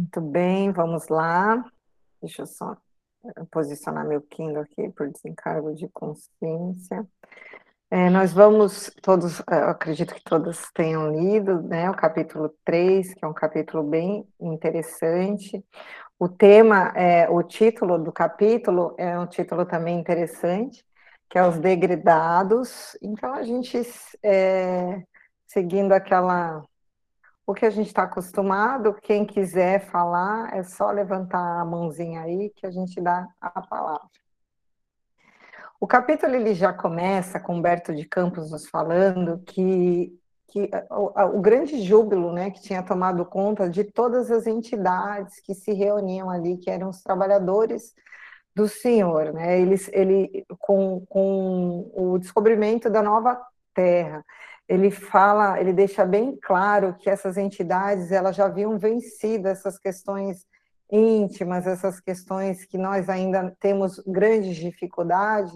Muito bem, vamos lá. Deixa eu só posicionar meu Kindle aqui por desencargo de consciência. É, nós vamos, todos, é, acredito que todos tenham lido, né, o capítulo 3, que é um capítulo bem interessante. O tema, é, o título do capítulo é um título também interessante, que é os degredados. Então, a gente, é, seguindo aquela o que a gente está acostumado, quem quiser falar, é só levantar a mãozinha aí que a gente dá a palavra. O capítulo ele já começa com Humberto de Campos nos falando que, que o, o, grande júbilo né, que tinha tomado conta de todas as entidades que se reuniam ali, que eram os trabalhadores do Senhor, né? Eles, ele, com, com o descobrimento da nova terra, ele fala, ele deixa bem claro que essas entidades elas já haviam vencido essas questões íntimas, essas questões que nós ainda temos grandes dificuldades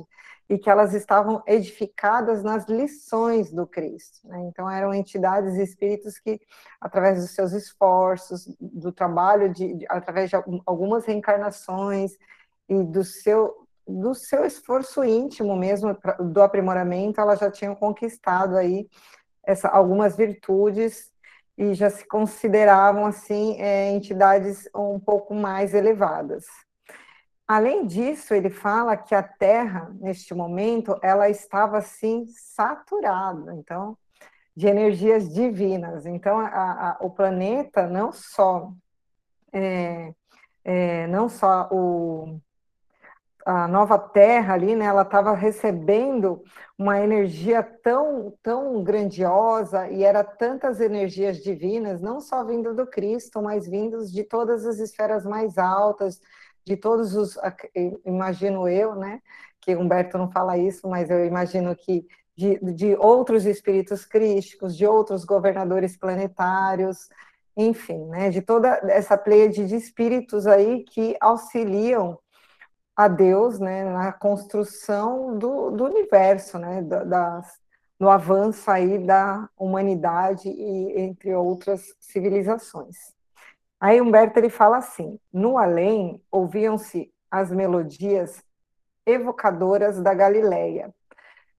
e que elas estavam edificadas nas lições do Cristo. Né? Então eram entidades e espíritos que, através dos seus esforços, do trabalho de, de através de algumas reencarnações e do seu do seu esforço íntimo mesmo, do aprimoramento, elas já tinham conquistado aí essa, algumas virtudes e já se consideravam, assim, é, entidades um pouco mais elevadas. Além disso, ele fala que a Terra, neste momento, ela estava, assim, saturada, então, de energias divinas. Então, a, a, o planeta não só... É, é, não só o, a nova terra ali, né, ela estava recebendo uma energia tão, tão grandiosa e era tantas energias divinas, não só vindo do Cristo, mas vindos de todas as esferas mais altas, de todos os, imagino eu, né, que Humberto não fala isso, mas eu imagino que de, de outros espíritos crísticos, de outros governadores planetários, enfim, né, de toda essa pleia de espíritos aí que auxiliam a Deus né, na construção do, do universo, né, da, das, no avanço aí da humanidade e entre outras civilizações. Aí Humberto ele fala assim: no além ouviam-se as melodias evocadoras da Galileia,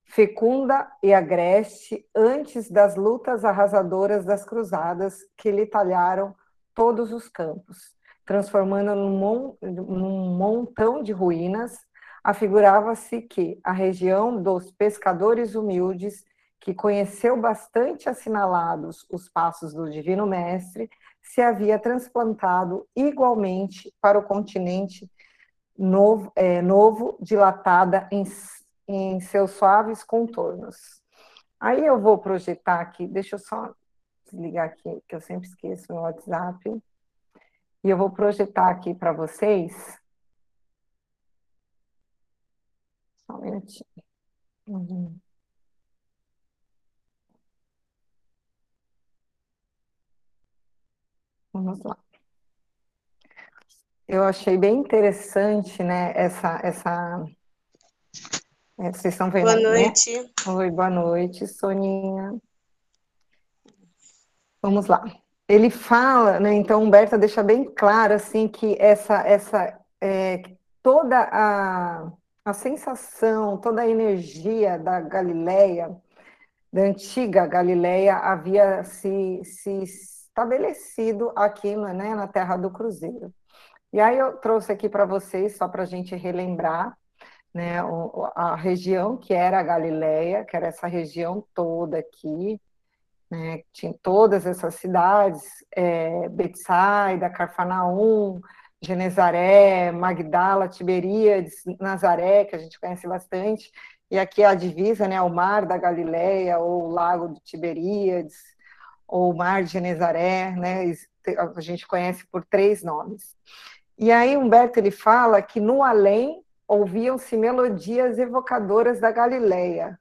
fecunda e agreste antes das lutas arrasadoras das cruzadas que lhe talharam todos os campos transformando num, num montão de ruínas, afigurava-se que a região dos pescadores humildes, que conheceu bastante assinalados os passos do Divino Mestre, se havia transplantado igualmente para o continente novo, é, novo dilatada em, em seus suaves contornos. Aí eu vou projetar aqui, deixa eu só desligar aqui, que eu sempre esqueço no WhatsApp. E eu vou projetar aqui para vocês. Só um minutinho. Uhum. Vamos lá. Eu achei bem interessante, né, essa, essa... É, vocês estão vendo, Boa né? noite. Oi, boa noite, Soninha. Vamos lá ele fala, né, então Humberto deixa bem claro assim que essa essa é, toda a, a sensação, toda a energia da Galileia, da antiga Galileia havia se, se estabelecido aqui né, na Terra do Cruzeiro. E aí eu trouxe aqui para vocês, só para a gente relembrar, né, a região que era a Galileia, que era essa região toda aqui, né, tinha todas essas cidades, é, Betsaida, Carfanaum, Genezaré, Magdala, Tiberíades, Nazaré, que a gente conhece bastante, e aqui a divisa, né, o Mar da Galileia, ou o Lago de Tiberíades, ou o Mar de Genezaré, né, a gente conhece por três nomes. E aí Humberto ele fala que no além ouviam-se melodias evocadoras da Galileia,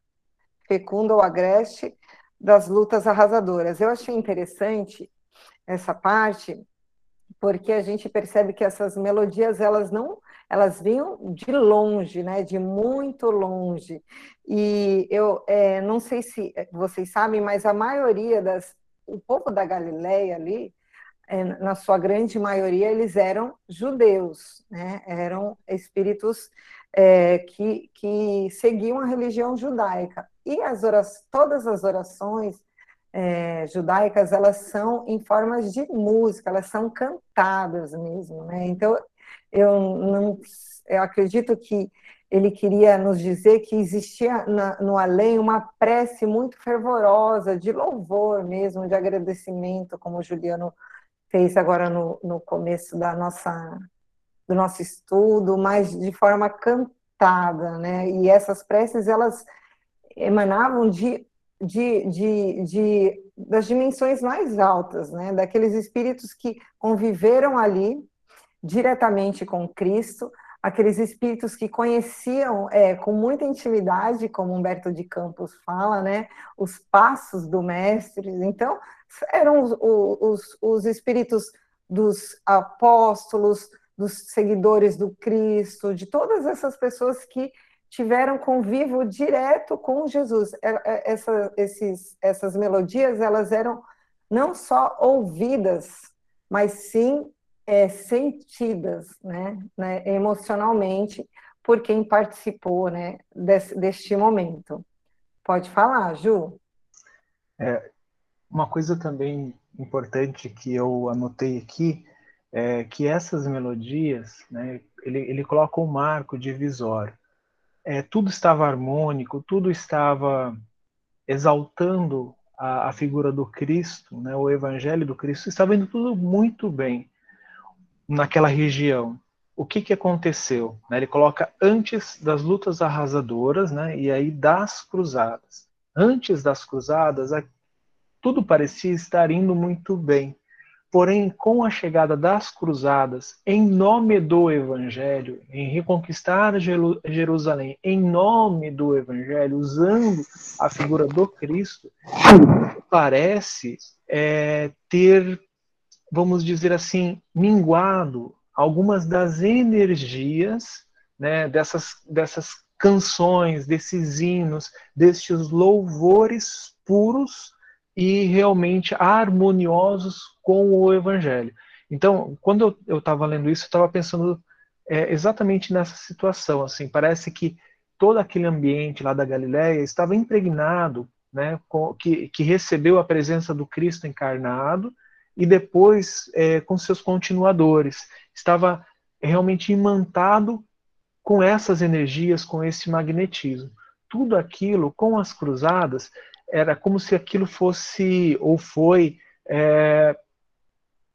fecunda ou agreste, das lutas arrasadoras. Eu achei interessante essa parte, porque a gente percebe que essas melodias elas não elas vinham de longe, né, de muito longe. E eu é, não sei se vocês sabem, mas a maioria das o povo da Galileia ali é, na sua grande maioria, eles eram judeus, né? eram espíritos é, que, que seguiam a religião judaica. E as orações, todas as orações é, judaicas, elas são em formas de música, elas são cantadas mesmo. Né? Então, eu, não, eu acredito que ele queria nos dizer que existia na, no além uma prece muito fervorosa, de louvor mesmo, de agradecimento, como o Juliano fez agora no, no começo da nossa, do nosso estudo, mas de forma cantada, né? E essas preces, elas emanavam de, de, de, de das dimensões mais altas, né? Daqueles espíritos que conviveram ali diretamente com Cristo, aqueles espíritos que conheciam é, com muita intimidade, como Humberto de Campos fala, né, os passos do mestre. Então, eram os, os, os espíritos dos apóstolos, dos seguidores do Cristo, de todas essas pessoas que tiveram convívio direto com Jesus. É, é, essa, esses, essas melodias, elas eram não só ouvidas, mas sim é, sentidas, né, né, emocionalmente, por quem participou, né, desse, deste momento. Pode falar, Ju. É, uma coisa também importante que eu anotei aqui é que essas melodias, né, ele, ele coloca um marco divisório. É, tudo estava harmônico, tudo estava exaltando a, a, figura do Cristo, né, o Evangelho do Cristo, estava indo tudo muito bem naquela região. O que, que aconteceu? Né, ele coloca antes das lutas arrasadoras, né, e aí das cruzadas. Antes das cruzadas, tudo parecia estar indo muito bem. Porém, com a chegada das cruzadas, em nome do Evangelho, em reconquistar Jerusalém, em nome do Evangelho, usando a figura do Cristo, parece é, ter, vamos dizer assim, minguado algumas das energias né, dessas, dessas canções, desses hinos, destes louvores puros e realmente harmoniosos com o Evangelho. Então, quando eu estava lendo isso, eu estava pensando é, exatamente nessa situação. Assim, parece que todo aquele ambiente lá da Galiléia estava impregnado, né, com, que, que recebeu a presença do Cristo encarnado e depois é, com seus continuadores. Estava realmente imantado com essas energias, com esse magnetismo. Tudo aquilo, com as cruzadas, era como se aquilo fosse ou foi é,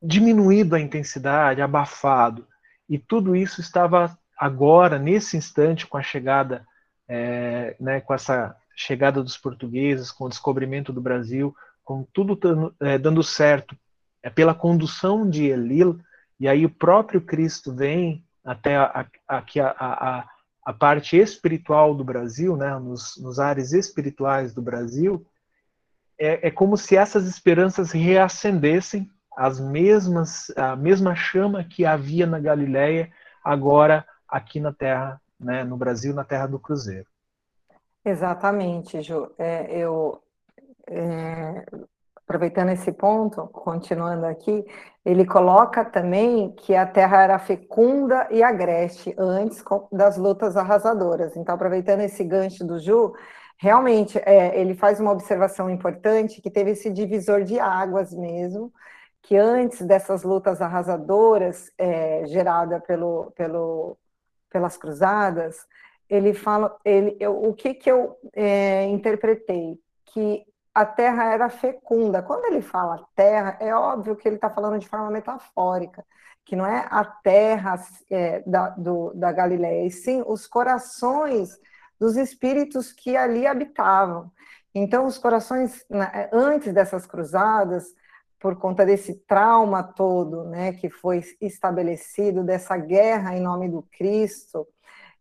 diminuído a intensidade, abafado. E tudo isso estava agora, nesse instante, com a chegada, é, né, com essa chegada dos portugueses, com o descobrimento do Brasil, com tudo dando, é, dando certo, é pela condução de Elil, e aí o próprio Cristo vem até aqui a, a, a, a parte espiritual do Brasil, né, nos, nos ares espirituais do Brasil, é, é como se essas esperanças reacendessem as mesmas, a mesma chama que havia na Galileia, agora aqui na Terra, né, no Brasil, na Terra do Cruzeiro. Exatamente, Ju. É, eu, é, aproveitando esse ponto, continuando aqui, ele coloca também que a terra era fecunda e agreste antes das lutas arrasadoras. Então, aproveitando esse gancho do Ju, realmente é, ele faz uma observação importante que teve esse divisor de águas mesmo, que antes dessas lutas arrasadoras é, gerada pelo, pelo, pelas cruzadas, ele fala, ele, eu, o que que eu é, interpretei que a terra era fecunda. Quando ele fala terra, é óbvio que ele está falando de forma metafórica, que não é a terra é, da, do, da Galileia, e sim os corações dos espíritos que ali habitavam. Então, os corações, antes dessas cruzadas, por conta desse trauma todo né, que foi estabelecido, dessa guerra em nome do Cristo,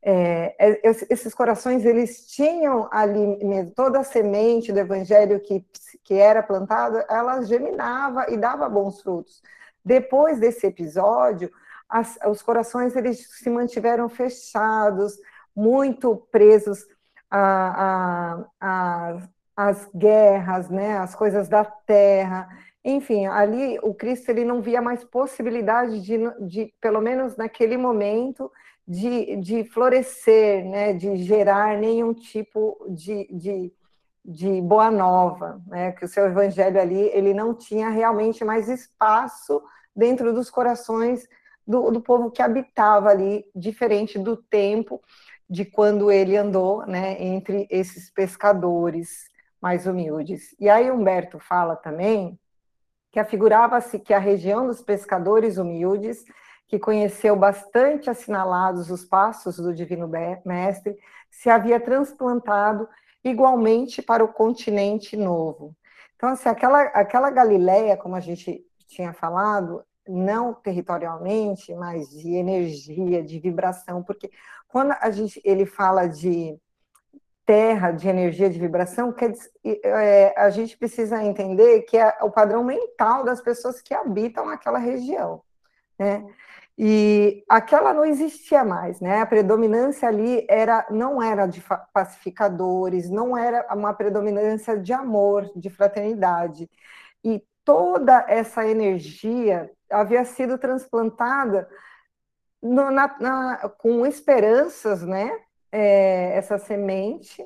é, é esses corações eles tinham ali toda a semente do evangelho que, que era plantada, ela geminava e dava bons frutos. Depois desse episódio, as, os corações eles se mantiveram fechados, muito presos a, a, a, às guerras, né, as coisas da terra. enfim, ali o Cristo ele não via mais possibilidade de, de pelo menos naquele momento, de, de florescer, né, de gerar nenhum tipo de, de, de boa nova, né, que o seu evangelho ali ele não tinha realmente mais espaço dentro dos corações do, do povo que habitava ali, diferente do tempo de quando ele andou, né, entre esses pescadores mais humildes. E aí Humberto fala também que afigurava-se que a região dos pescadores humildes, que conheceu bastante assinalados os passos do Divino Mestre, se havia transplantado igualmente para o continente novo. Então, assim, aquela, aquela Galileia, como a gente tinha falado, não territorialmente, mas de energia, de vibração, porque quando a gente, ele fala de terra, de energia, de vibração, que é, a gente precisa entender que é o padrão mental das pessoas que habitam aquela região, né? E aquela não existia mais, né? A predominância ali era não era de pacificadores, não era uma predominância de amor, de fraternidade. E toda essa energia havia sido transplantada no, na, na, com esperanças, né? é, essa semente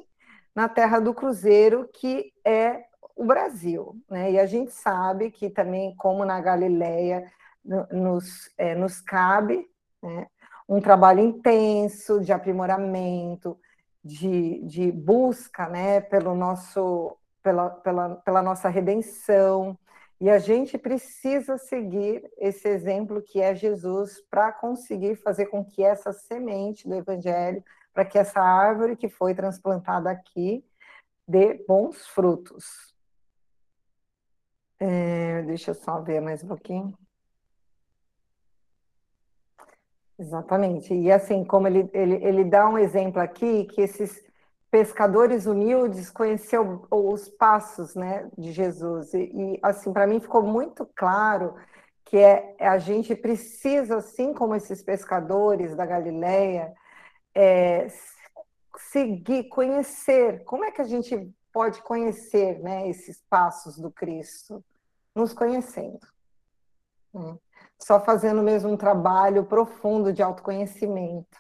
na terra do cruzeiro, que é o Brasil. Né? E a gente sabe que também, como na Galileia, nos, é, nos cabe né? um trabalho intenso de aprimoramento, de, de busca né? pelo nosso, pela, pela, pela nossa redenção. E a gente precisa seguir esse exemplo que é Jesus para conseguir fazer com que essa semente do Evangelho para que essa árvore que foi transplantada aqui dê bons frutos. É, deixa eu só ver mais um pouquinho. Exatamente. E assim, como ele, ele, ele dá um exemplo aqui, que esses pescadores humildes conheceu os passos né, de Jesus. E, e assim, para mim ficou muito claro que é, a gente precisa, assim como esses pescadores da Galileia, é, seguir, conhecer. Como é que a gente pode conhecer né, esses passos do Cristo? Nos conhecendo. Né? Só fazendo mesmo um trabalho profundo de autoconhecimento.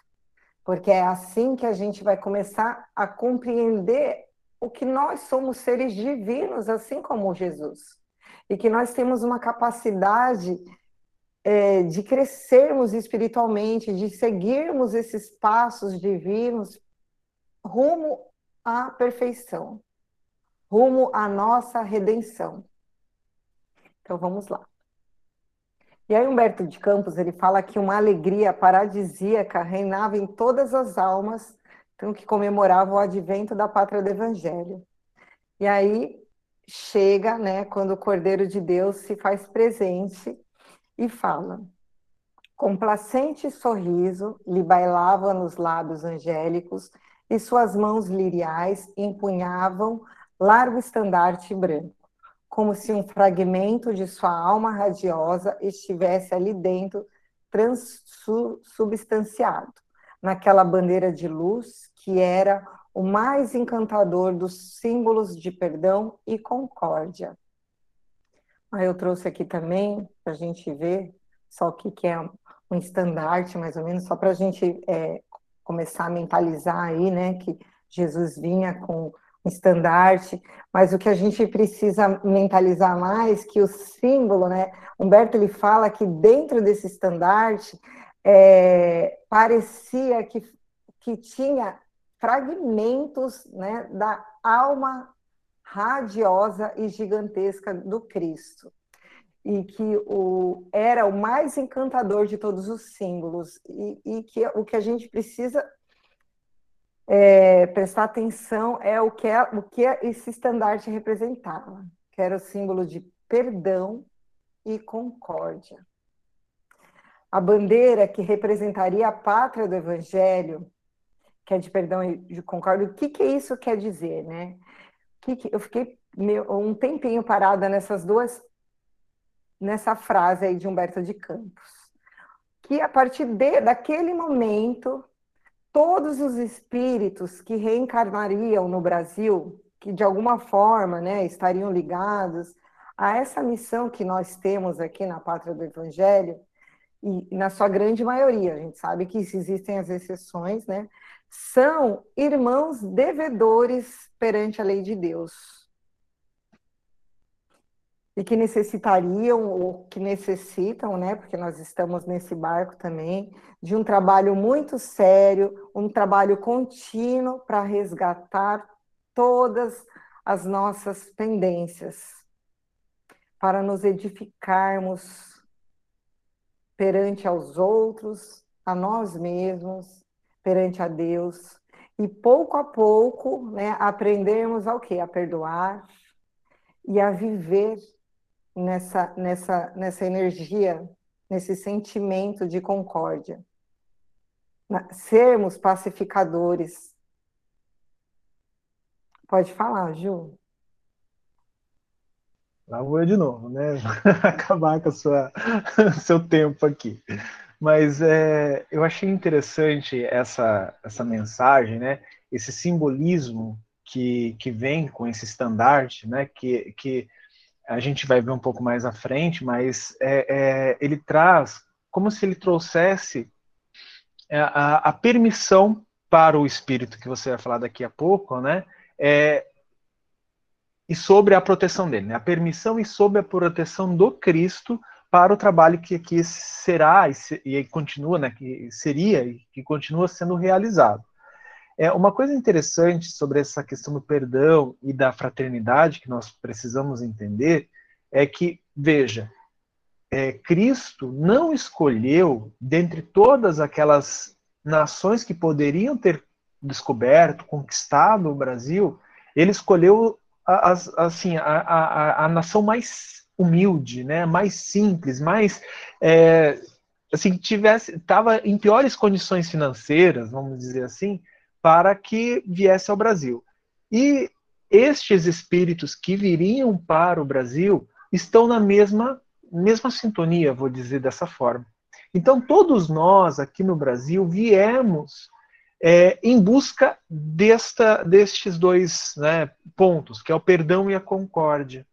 Porque é assim que a gente vai começar a compreender o que nós somos seres divinos, assim como Jesus. E que nós temos uma capacidade é, de crescermos espiritualmente, de seguirmos esses passos divinos rumo à perfeição, rumo à nossa redenção. Então vamos lá. E aí Humberto de Campos ele fala que uma alegria paradisíaca reinava em todas as almas então, que comemoravam o advento da pátria do Evangelho. E aí chega, né, quando o Cordeiro de Deus se faz presente e fala. Complacente sorriso lhe bailava nos lábios angélicos e suas mãos liriais empunhavam largo estandarte branco, como se um fragmento de sua alma radiosa estivesse ali dentro transubstanciado, naquela bandeira de luz que era o mais encantador dos símbolos de perdão e concórdia. Aí eu trouxe aqui também para a gente ver só o que, que é um estandarte, mais ou menos, só para a gente é, começar a mentalizar aí, né, que Jesus vinha com estandarte, mas o que a gente precisa mentalizar mais, que o símbolo, né, Humberto ele fala que dentro desse estandarte é, parecia que, que tinha fragmentos, né, da alma radiosa e gigantesca do Cristo. E que o, era o mais encantador de todos os símbolos, e, e que o que a gente precisa é, prestar atenção é o que, é, o que esse estandarte representava, que era o símbolo de perdão e concórdia. A bandeira que representaria a pátria do Evangelho, que é de perdão e de concórdia, o que, que isso quer dizer, né? que, que eu fiquei um tempinho parada nessas duas, nessa frase aí de Humberto de Campos, que a partir de, daquele momento todos os espíritos que reencarnariam no Brasil, que de alguma forma, né, estariam ligados a essa missão que nós temos aqui na Pátria do Evangelho, e na sua grande maioria, a gente sabe que existem as exceções, né? São irmãos devedores perante a lei de Deus e que necessitariam ou que necessitam, né, porque nós estamos nesse barco também, de um trabalho muito sério, um trabalho contínuo para resgatar todas as nossas pendências, para nos edificarmos perante aos outros, a nós mesmos, perante a Deus, e pouco a pouco, né, aprendermos ao que? A perdoar e a viver nessa, nessa, nessa energia, nesse sentimento de concórdia. Sermos pacificadores. Pode falar, Ju. Lá vou eu de novo, né? Acabar com sua seu tempo aqui. Mas é, eu achei interessante essa, essa mensagem, né? Esse simbolismo que, que vem com esse estandarte, né? Que, que a gente vai ver um pouco mais à frente, mas é, é, ele traz como se ele trouxesse é, a, a, permissão para o espírito que você vai falar daqui a pouco, né? É, e sobre a proteção dele, né? A permissão e sobre a proteção do Cristo para o trabalho que aqui será e, se, e continua, né? Que seria e que continua sendo realizado. É, uma coisa interessante sobre essa questão do perdão e da fraternidade que nós precisamos entender é que, veja, é, Cristo não escolheu, dentre todas aquelas nações que poderiam ter descoberto, conquistado o Brasil, ele escolheu a, a, assim, a, a, a, nação mais humilde, né, mais simples, mais é, assim tivesse estava em piores condições financeiras, vamos dizer assim, para que viesse ao Brasil. E estes espíritos que viriam para o Brasil estão na mesma, mesma sintonia, vou dizer dessa forma. Então, todos nós aqui no Brasil viemos é, em busca desta, destes dois né, pontos, que é o perdão e a concórdia.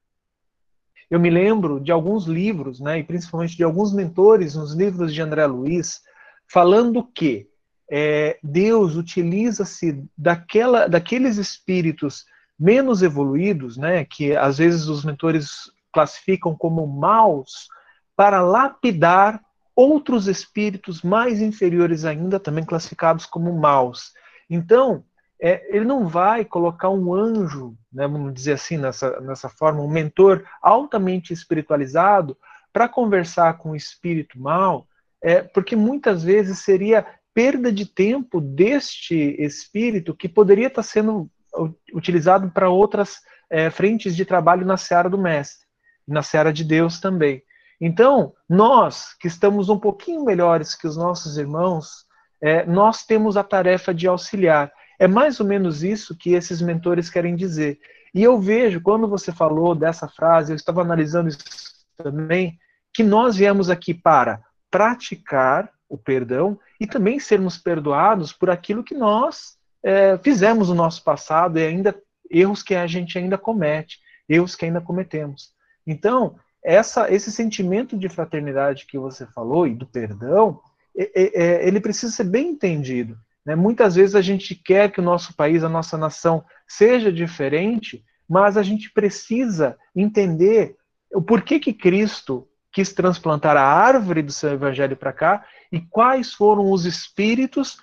Eu me lembro de alguns livros, né, e principalmente de alguns mentores nos livros de André Luiz, falando que é, Deus utiliza-se daquela, daqueles espíritos menos evoluídos, né, que às vezes os mentores classificam como maus, para lapidar outros espíritos mais inferiores ainda, também classificados como maus. Então, é, ele não vai colocar um anjo, né, vamos dizer assim, nessa, nessa forma, um mentor altamente espiritualizado para conversar com o espírito mal, é, porque muitas vezes seria perda de tempo deste espírito que poderia estar sendo utilizado para outras é, frentes de trabalho na seara do mestre, na seara de Deus também. Então, nós que estamos um pouquinho melhores que os nossos irmãos, é, nós temos a tarefa de auxiliar. É mais ou menos isso que esses mentores querem dizer. E eu vejo, quando você falou dessa frase, eu estava analisando isso também, que nós viemos aqui para praticar o perdão e também sermos perdoados por aquilo que nós é, fizemos no nosso passado e ainda erros que a gente ainda comete, erros que ainda cometemos. Então, essa, esse sentimento de fraternidade que você falou e do perdão, é, é, é, ele precisa ser bem entendido. Né? Muitas vezes a gente quer que o nosso país, a nossa nação seja diferente, mas a gente precisa entender o porquê que Cristo quis transplantar a árvore do seu evangelho para cá e quais foram os espíritos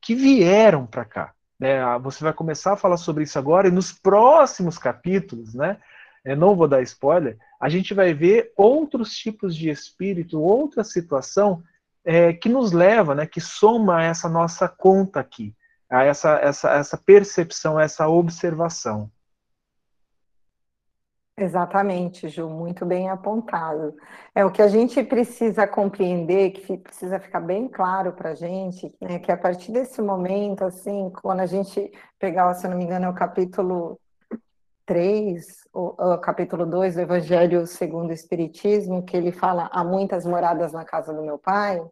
que vieram para cá. Né? Ah, você vai começar a falar sobre isso agora e nos próximos capítulos, né? Eu não vou dar spoiler, a gente vai ver outros tipos de espírito, outra situação é, que nos leva, né, que soma a essa nossa conta aqui, a essa, essa, essa percepção, essa observação. Exatamente, Ju, muito bem apontado. É o que a gente precisa compreender, que precisa ficar bem claro para a gente, né, que a partir desse momento, assim, quando a gente pegar, se não me engano, é o capítulo 3, o, o capítulo 2 do Evangelho segundo o Espiritismo, que ele fala, há muitas moradas na casa do meu pai,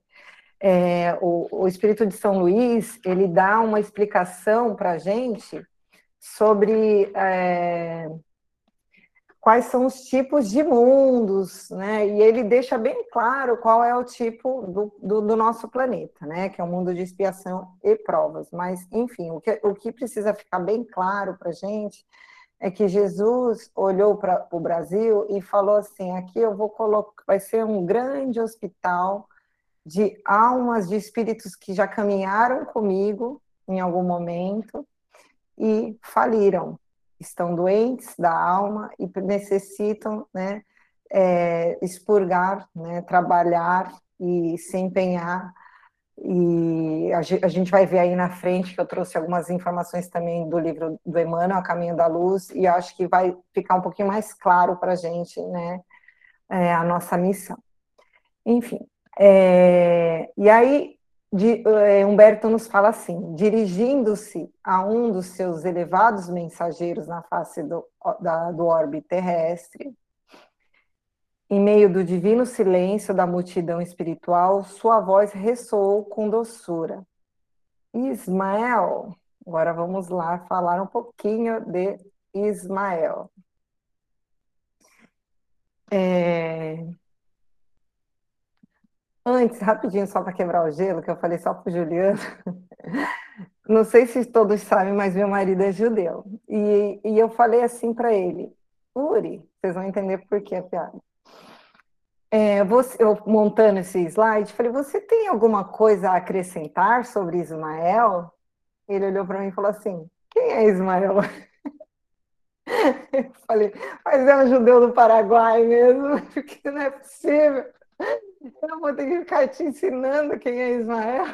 é, o, o Espírito de São Luís, ele dá uma explicação para a gente sobre... É, quais são os tipos de mundos, né? E ele deixa bem claro qual é o tipo do, do, do nosso planeta, né? Que é o um mundo de expiação e provas. Mas, enfim, o que, o que precisa ficar bem claro para a gente é que Jesus olhou para o Brasil e falou assim: aqui eu vou colocar, vai ser um grande hospital de almas de espíritos que já caminharam comigo em algum momento e faliram, estão doentes da alma e necessitam né, é, expurgar, né, trabalhar e se empenhar. E a gente vai ver aí na frente que eu trouxe algumas informações também do livro do Emmanuel, A Caminho da Luz, e acho que vai ficar um pouquinho mais claro para a gente né, é, a nossa missão. Enfim, é, e aí de, é, Humberto nos fala assim: dirigindo-se a um dos seus elevados mensageiros na face do, da, do orbe terrestre, em meio do divino silêncio da multidão espiritual, sua voz ressoou com doçura. Ismael, agora vamos lá falar um pouquinho de Ismael. É, Antes, rapidinho, só para quebrar o gelo, que eu falei só para o Juliano. Não sei se todos sabem, mas meu marido é judeu. E, e eu falei assim para ele: Uri, vocês vão entender por que a piada. É, você, eu montando esse slide, falei: Você tem alguma coisa a acrescentar sobre Ismael? Ele olhou para mim e falou assim: Quem é Ismael? Eu falei: Mas é um judeu do Paraguai mesmo, porque não é possível. Eu vou ter que ficar te ensinando quem é Ismael.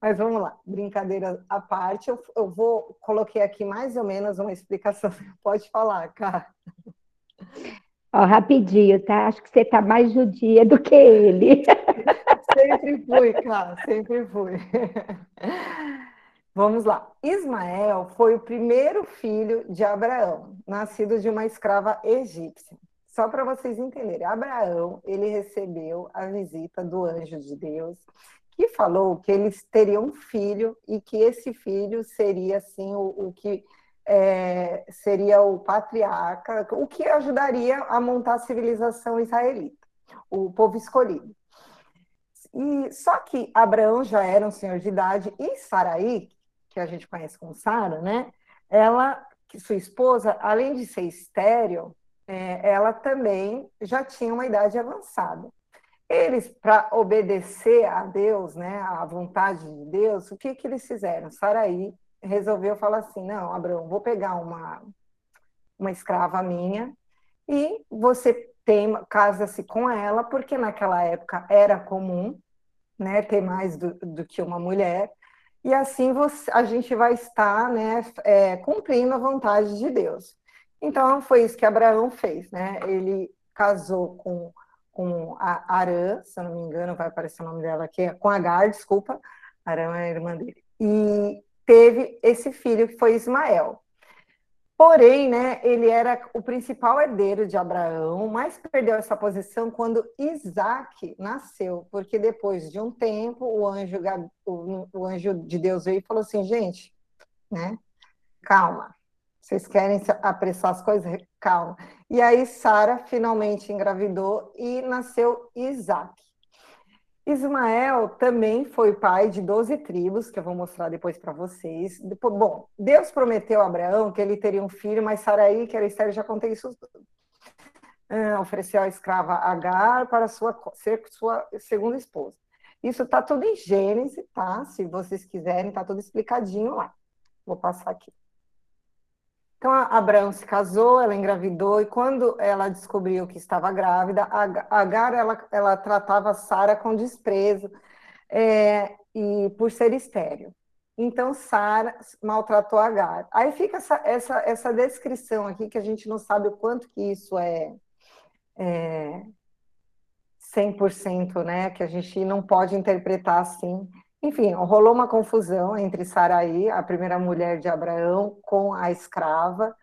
Mas vamos lá, brincadeira à parte, eu, eu vou coloquei aqui mais ou menos uma explicação. Pode falar, cara. Ó, rapidinho, tá? Acho que você tá mais judia do que ele. Sempre fui, cara, sempre fui. Vamos lá. Ismael foi o primeiro filho de Abraão, nascido de uma escrava egípcia. Só para vocês entenderem, Abraão, ele recebeu a visita do anjo de Deus, que falou que eles teriam um filho e que esse filho seria, assim, o, o que é, seria o patriarca, o que ajudaria a montar a civilização israelita, o povo escolhido. E só que Abraão já era um senhor de idade e Saraí, que a gente conhece como Sara, né? Ela, sua esposa, além de ser estéreo, é, ela também já tinha uma idade avançada. Eles, para obedecer a Deus, né, à vontade de Deus, o que, que eles fizeram? Saraí resolveu falar assim: não, Abraão, vou pegar uma, uma escrava minha e você tem casa-se com ela, porque naquela época era comum né, ter mais do, do que uma mulher, e assim você, a gente vai estar né, é, cumprindo a vontade de Deus. Então, foi isso que Abraão fez, né? Ele casou com, com a Arã, se eu não me engano, vai aparecer o nome dela aqui, com Agar, desculpa, Arã é a irmã dele, e teve esse filho que foi Ismael. Porém, né, ele era o principal herdeiro de Abraão, mas perdeu essa posição quando Isaac nasceu, porque depois de um tempo o anjo, o anjo de Deus veio e falou assim, gente, né, calma, vocês querem apressar as coisas? Calma. E aí Sara finalmente engravidou e nasceu Isaac. Ismael também foi pai de 12 tribos, que eu vou mostrar depois para vocês. Bom, Deus prometeu a Abraão que ele teria um filho, mas Saraí, que era estéreo, já contei isso tudo. Uh, ofereceu a escrava Agar para sua, ser sua segunda esposa. Isso está tudo em Gênesis, tá? Se vocês quiserem, está tudo explicadinho lá. Vou passar aqui. Então, a Abraão se casou, ela engravidou, e quando ela descobriu que estava grávida, a Agar, ela, ela tratava Sara com desprezo, é, e por ser estéreo. Então, Sara maltratou Agar. Aí fica essa, essa, essa descrição aqui, que a gente não sabe o quanto que isso é, é 100%, né? Que a gente não pode interpretar assim, enfim, rolou uma confusão entre Saraí, a primeira mulher de Abraão, com a escrava,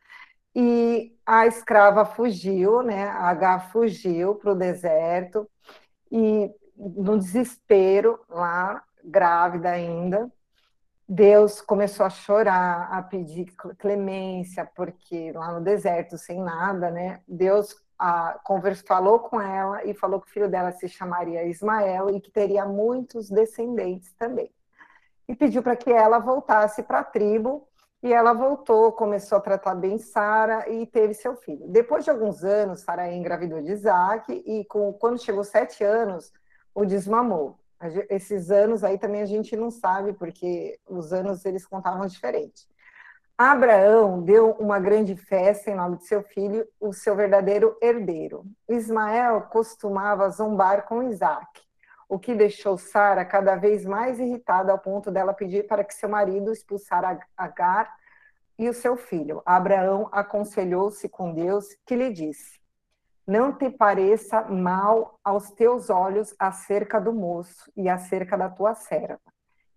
e a escrava fugiu, né? A H fugiu para o deserto, e no desespero, lá, grávida ainda, Deus começou a chorar, a pedir clemência, porque lá no deserto, sem nada, né? Deus a, falou com ela e falou que o filho dela se chamaria Ismael e que teria muitos descendentes também. E pediu para que ela voltasse para a tribo, e ela voltou, começou a tratar bem Sara e teve seu filho. Depois de alguns anos, Sara engravidou de Isaac, e com, quando chegou sete anos, o desmamou. Esses anos aí também a gente não sabe, porque os anos eles contavam diferente. Abraão deu uma grande festa em nome de seu filho, o seu verdadeiro herdeiro. Ismael costumava zombar com Isaac, o que deixou Sara cada vez mais irritada ao ponto dela pedir para que seu marido expulsara Agar e o seu filho. Abraão aconselhou-se com Deus, que lhe disse: Não te pareça mal aos teus olhos acerca do moço e acerca da tua serva.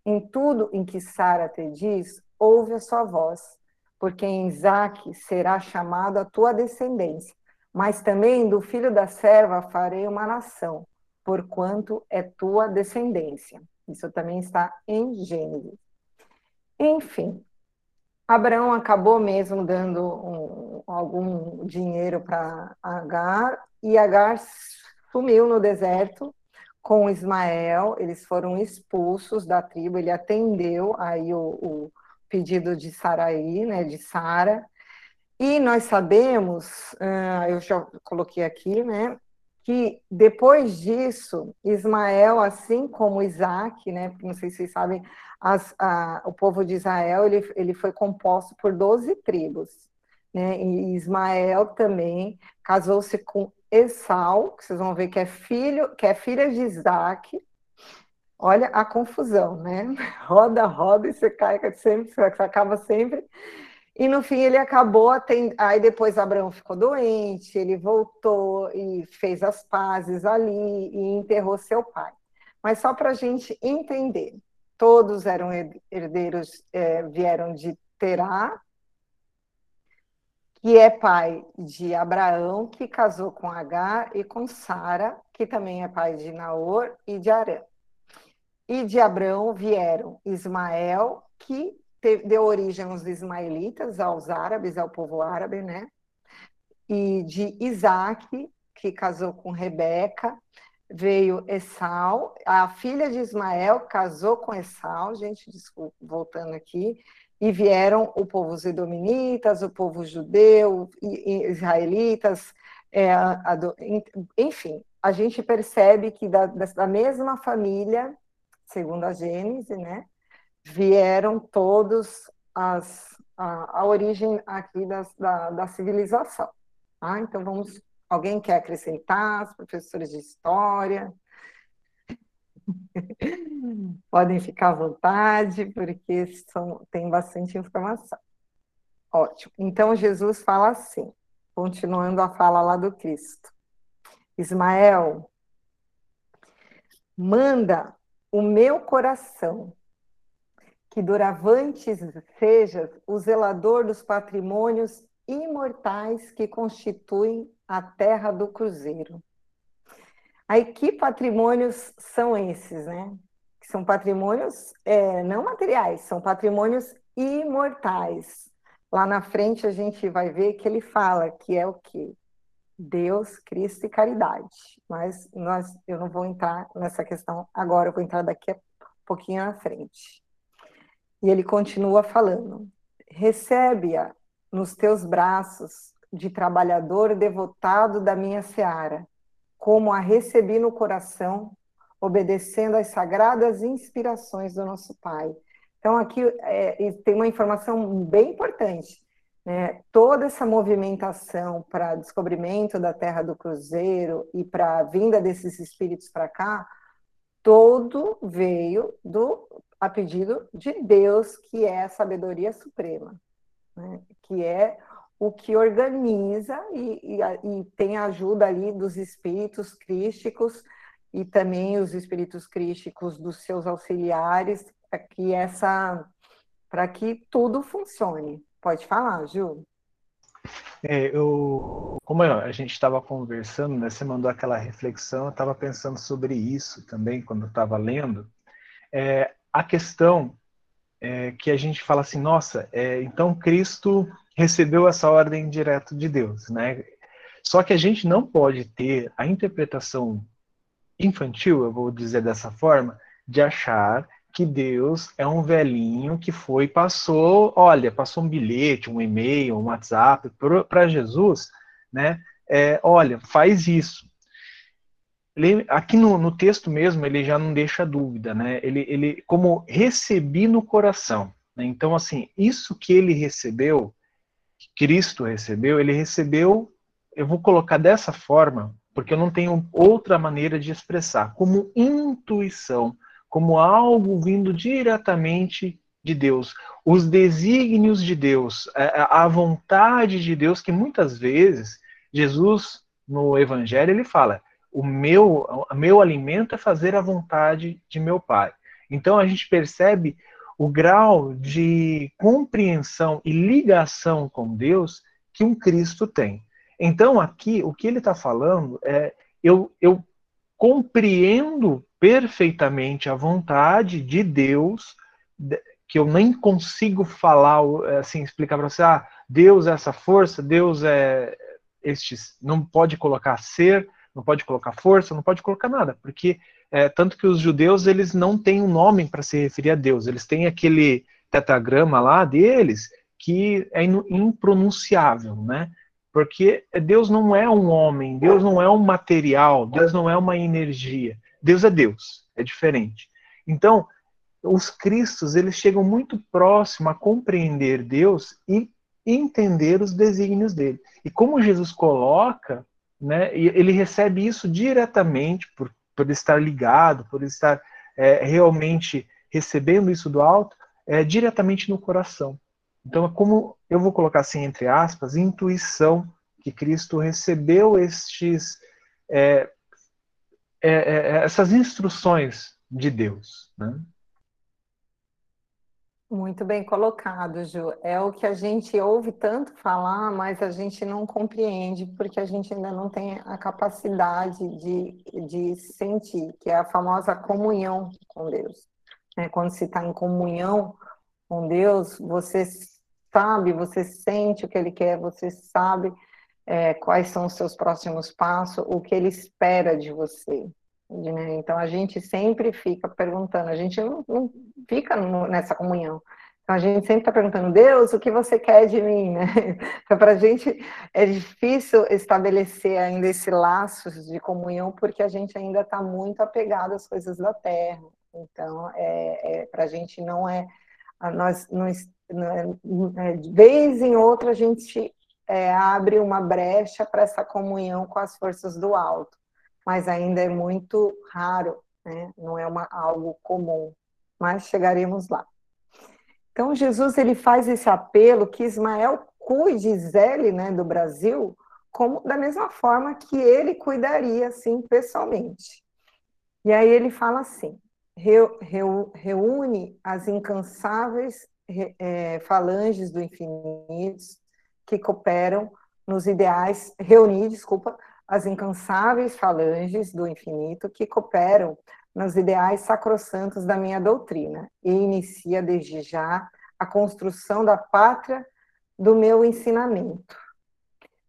Em tudo em que Sara te diz, ouve a sua voz, porque em Isaque será chamado a tua descendência, mas também do filho da serva farei uma nação, porquanto é tua descendência. Isso também está em Gênesis. Enfim, Abraão acabou mesmo dando um, algum dinheiro para Agar, e Agar sumiu no deserto com Ismael, eles foram expulsos da tribo, ele atendeu aí o, o pedido de Saraí, né, de Sara. E nós sabemos, uh, eu já coloquei aqui, né, que depois disso, Ismael, assim como Isaac, né, não sei se vocês sabem, as, a, o povo de Israel ele, ele foi composto por 12 tribos. Né, e Ismael também casou-se com Esau, que vocês vão ver que é filho, que é filha de Isaac, Olha a confusão, né? Roda, roda e você cai sempre, você acaba sempre. E no fim ele acabou atend... aí depois Abraão ficou doente, ele voltou e fez as pazes ali e enterrou seu pai. Mas só para a gente entender, todos eram herdeiros, é, vieram de Terá, que é pai de Abraão, que casou com Agar, e com Sara, que também é pai de Naor e de Arã. E de Abraão vieram Ismael, que deu origem aos ismaelitas, aos árabes, ao povo árabe, né? E de Isaac, que casou com Rebeca, veio Esau, a filha de Ismael casou com Esau, gente, desculpa, voltando aqui, e vieram o povo edominitas, o povo judeu, israelitas, é, a, a, enfim, a gente percebe que da, da mesma família segundo a Gênese, né, vieram todos as, a, a origem aqui das, da, da civilização. Tá? Então, vamos. Alguém quer acrescentar? Os professores de história? Podem ficar à vontade, porque são, tem bastante informação. Ótimo. Então, Jesus fala assim, continuando a fala lá do Cristo: Ismael, manda o meu coração, que doravantes sejas o zelador dos patrimônios imortais que constituem a terra do cruzeiro. Aí, que patrimônios são esses, né? São patrimônios é, não materiais, são patrimônios imortais. Lá na frente a gente vai ver que ele fala que é o quê? Deus, Cristo e caridade. Mas nós, eu não vou entrar nessa questão agora, eu vou entrar daqui a pouquinho na frente. E ele continua falando: recebe-a nos teus braços de trabalhador devotado da minha seara, como a recebi no coração, obedecendo às sagradas inspirações do nosso Pai. Então, aqui é, tem uma informação bem importante né, toda essa movimentação para descobrimento da Terra do Cruzeiro e para a vinda desses espíritos para cá, todo veio do a pedido de Deus, que é a sabedoria suprema, né, que é o que organiza e, e, e, tem a ajuda ali dos espíritos crísticos e também os espíritos crísticos dos seus auxiliares para que essa para que tudo funcione. Pode falar, Ju. É, eu, como a gente estava conversando, né, você mandou aquela reflexão, eu estava pensando sobre isso também quando estava lendo. É, a questão é, que a gente fala assim, nossa, é, então Cristo recebeu essa ordem direto de Deus, né? Só que a gente não pode ter a interpretação infantil, eu vou dizer dessa forma, de achar que Deus é um velhinho que foi e passou, olha, passou um bilhete, um e-mail, um WhatsApp para Jesus, né? É, olha, faz isso. Aqui no, no, texto mesmo ele já não deixa dúvida, né? Ele, ele como recebi no coração. Né? Então, assim, isso que ele recebeu, que Cristo recebeu, ele recebeu, eu vou colocar dessa forma, porque eu não tenho outra maneira de expressar, como intuição, como algo vindo diretamente de Deus, os desígnios de Deus, a vontade de Deus, que muitas vezes Jesus no Evangelho ele fala: o meu, o meu alimento é fazer a vontade de meu Pai. Então a gente percebe o grau de compreensão e ligação com Deus que um Cristo tem. Então aqui o que ele está falando é eu, eu compreendo perfeitamente a vontade de Deus que eu nem consigo falar assim explicar para você ah Deus é essa força Deus é este não pode colocar ser não pode colocar força, não pode colocar nada, porque é, tanto que os judeus eles não têm um nome para se referir a Deus, eles têm aquele tetragrama lá deles que é impronunciável, né? Porque Deus não é um homem, Deus não é um material, Deus não é uma energia. Deus é Deus, é diferente. Então, os cristos, eles chegam muito próximo a compreender Deus e entender os desígnios dele. E como Jesus coloca né? Ele recebe isso diretamente por, por estar ligado, por estar é, realmente recebendo isso do alto, é, diretamente no coração. Então, é como eu vou colocar assim entre aspas, intuição que Cristo recebeu estes é, é, é essas instruções de Deus, né? Muito bem colocado, Ju. É o que a gente ouve tanto falar, mas a gente não compreende, porque a gente ainda não tem a capacidade de, de sentir, que é a famosa comunhão com Deus. É, quando se está em comunhão com Deus, você sabe, você sente o que Ele quer, você sabe é, quais são os seus próximos passos, o que Ele espera de você. Né? Então a gente sempre fica perguntando, a gente não, não fica no, nessa comunhão. Então a gente sempre está perguntando, Deus, o que você quer de mim? Né? Então, para a gente é difícil estabelecer ainda esse laço de comunhão, porque a gente ainda está muito apegado às coisas da terra. Então, é, é para a gente não é. Nós, nós, é, de vez em outra, a gente é, abre uma brecha para essa comunhão com as forças do alto mas ainda é muito raro, né? não é uma, algo comum, mas chegaremos lá. Então, Jesus ele faz esse apelo que Ismael cuide, zele né, do Brasil, como da mesma forma que ele cuidaria, assim, pessoalmente. E aí ele fala assim, reúne as incansáveis é, falanges do infinito que cooperam nos ideais, reunir, desculpa, as incansáveis falanges do infinito que cooperam nos ideais sacrossantos da minha doutrina e inicia desde já a construção da pátria do meu ensinamento.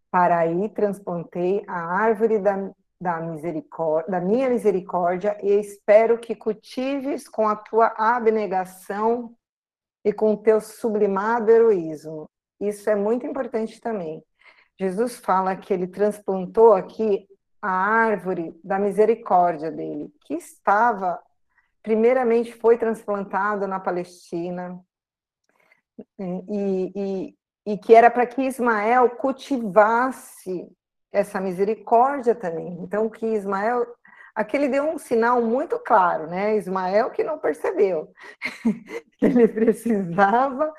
Para aí transplantei a árvore da, da, misericórdia, da minha misericórdia e espero que cultives com a tua abnegação e com o teu sublimado heroísmo. Isso é muito importante também. Jesus fala que ele transplantou aqui a árvore da misericórdia dele, que estava, primeiramente foi transplantado na Palestina, e, e, e que era para que Ismael cultivasse essa misericórdia também. Então, que Ismael. Aqui ele deu um sinal muito claro, né? Ismael que não percebeu. ele precisava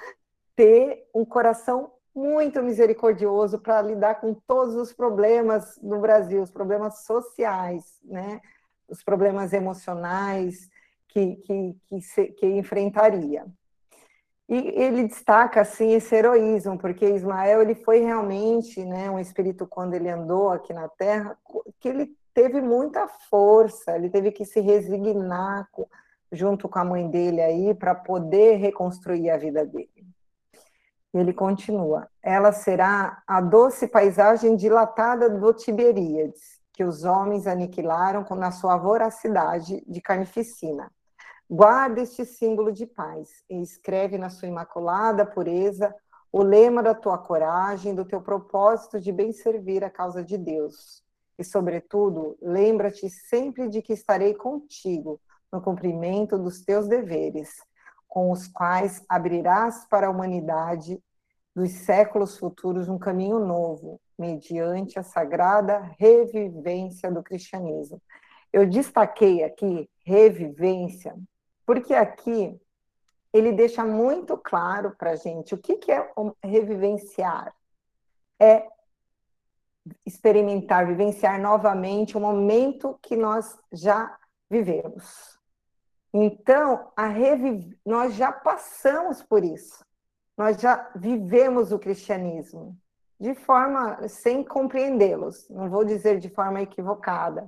ter um coração muito misericordioso para lidar com todos os problemas do Brasil, os problemas sociais, né? os problemas emocionais que, que, que, se, que enfrentaria. E ele destaca assim esse heroísmo, porque Ismael ele foi realmente, né, um espírito quando ele andou aqui na Terra, que ele teve muita força, ele teve que se resignar com, junto com a mãe dele aí para poder reconstruir a vida dele. Ele continua: ela será a doce paisagem dilatada do Tiberíades, que os homens aniquilaram com na sua voracidade de carnificina. Guarda este símbolo de paz e escreve na sua imaculada pureza o lema da tua coragem, do teu propósito de bem servir a causa de Deus. E, sobretudo, lembra-te sempre de que estarei contigo no cumprimento dos teus deveres, com os quais abrirás para a humanidade dos séculos futuros um caminho novo, mediante a sagrada revivência do cristianismo. Eu destaquei aqui revivência, porque aqui ele deixa muito claro para a gente o que, que é revivenciar. É experimentar, vivenciar novamente o momento que nós já vivemos. Então, reviv... nós já passamos por isso. Nós já vivemos o cristianismo de forma sem compreendê-los, não vou dizer de forma equivocada,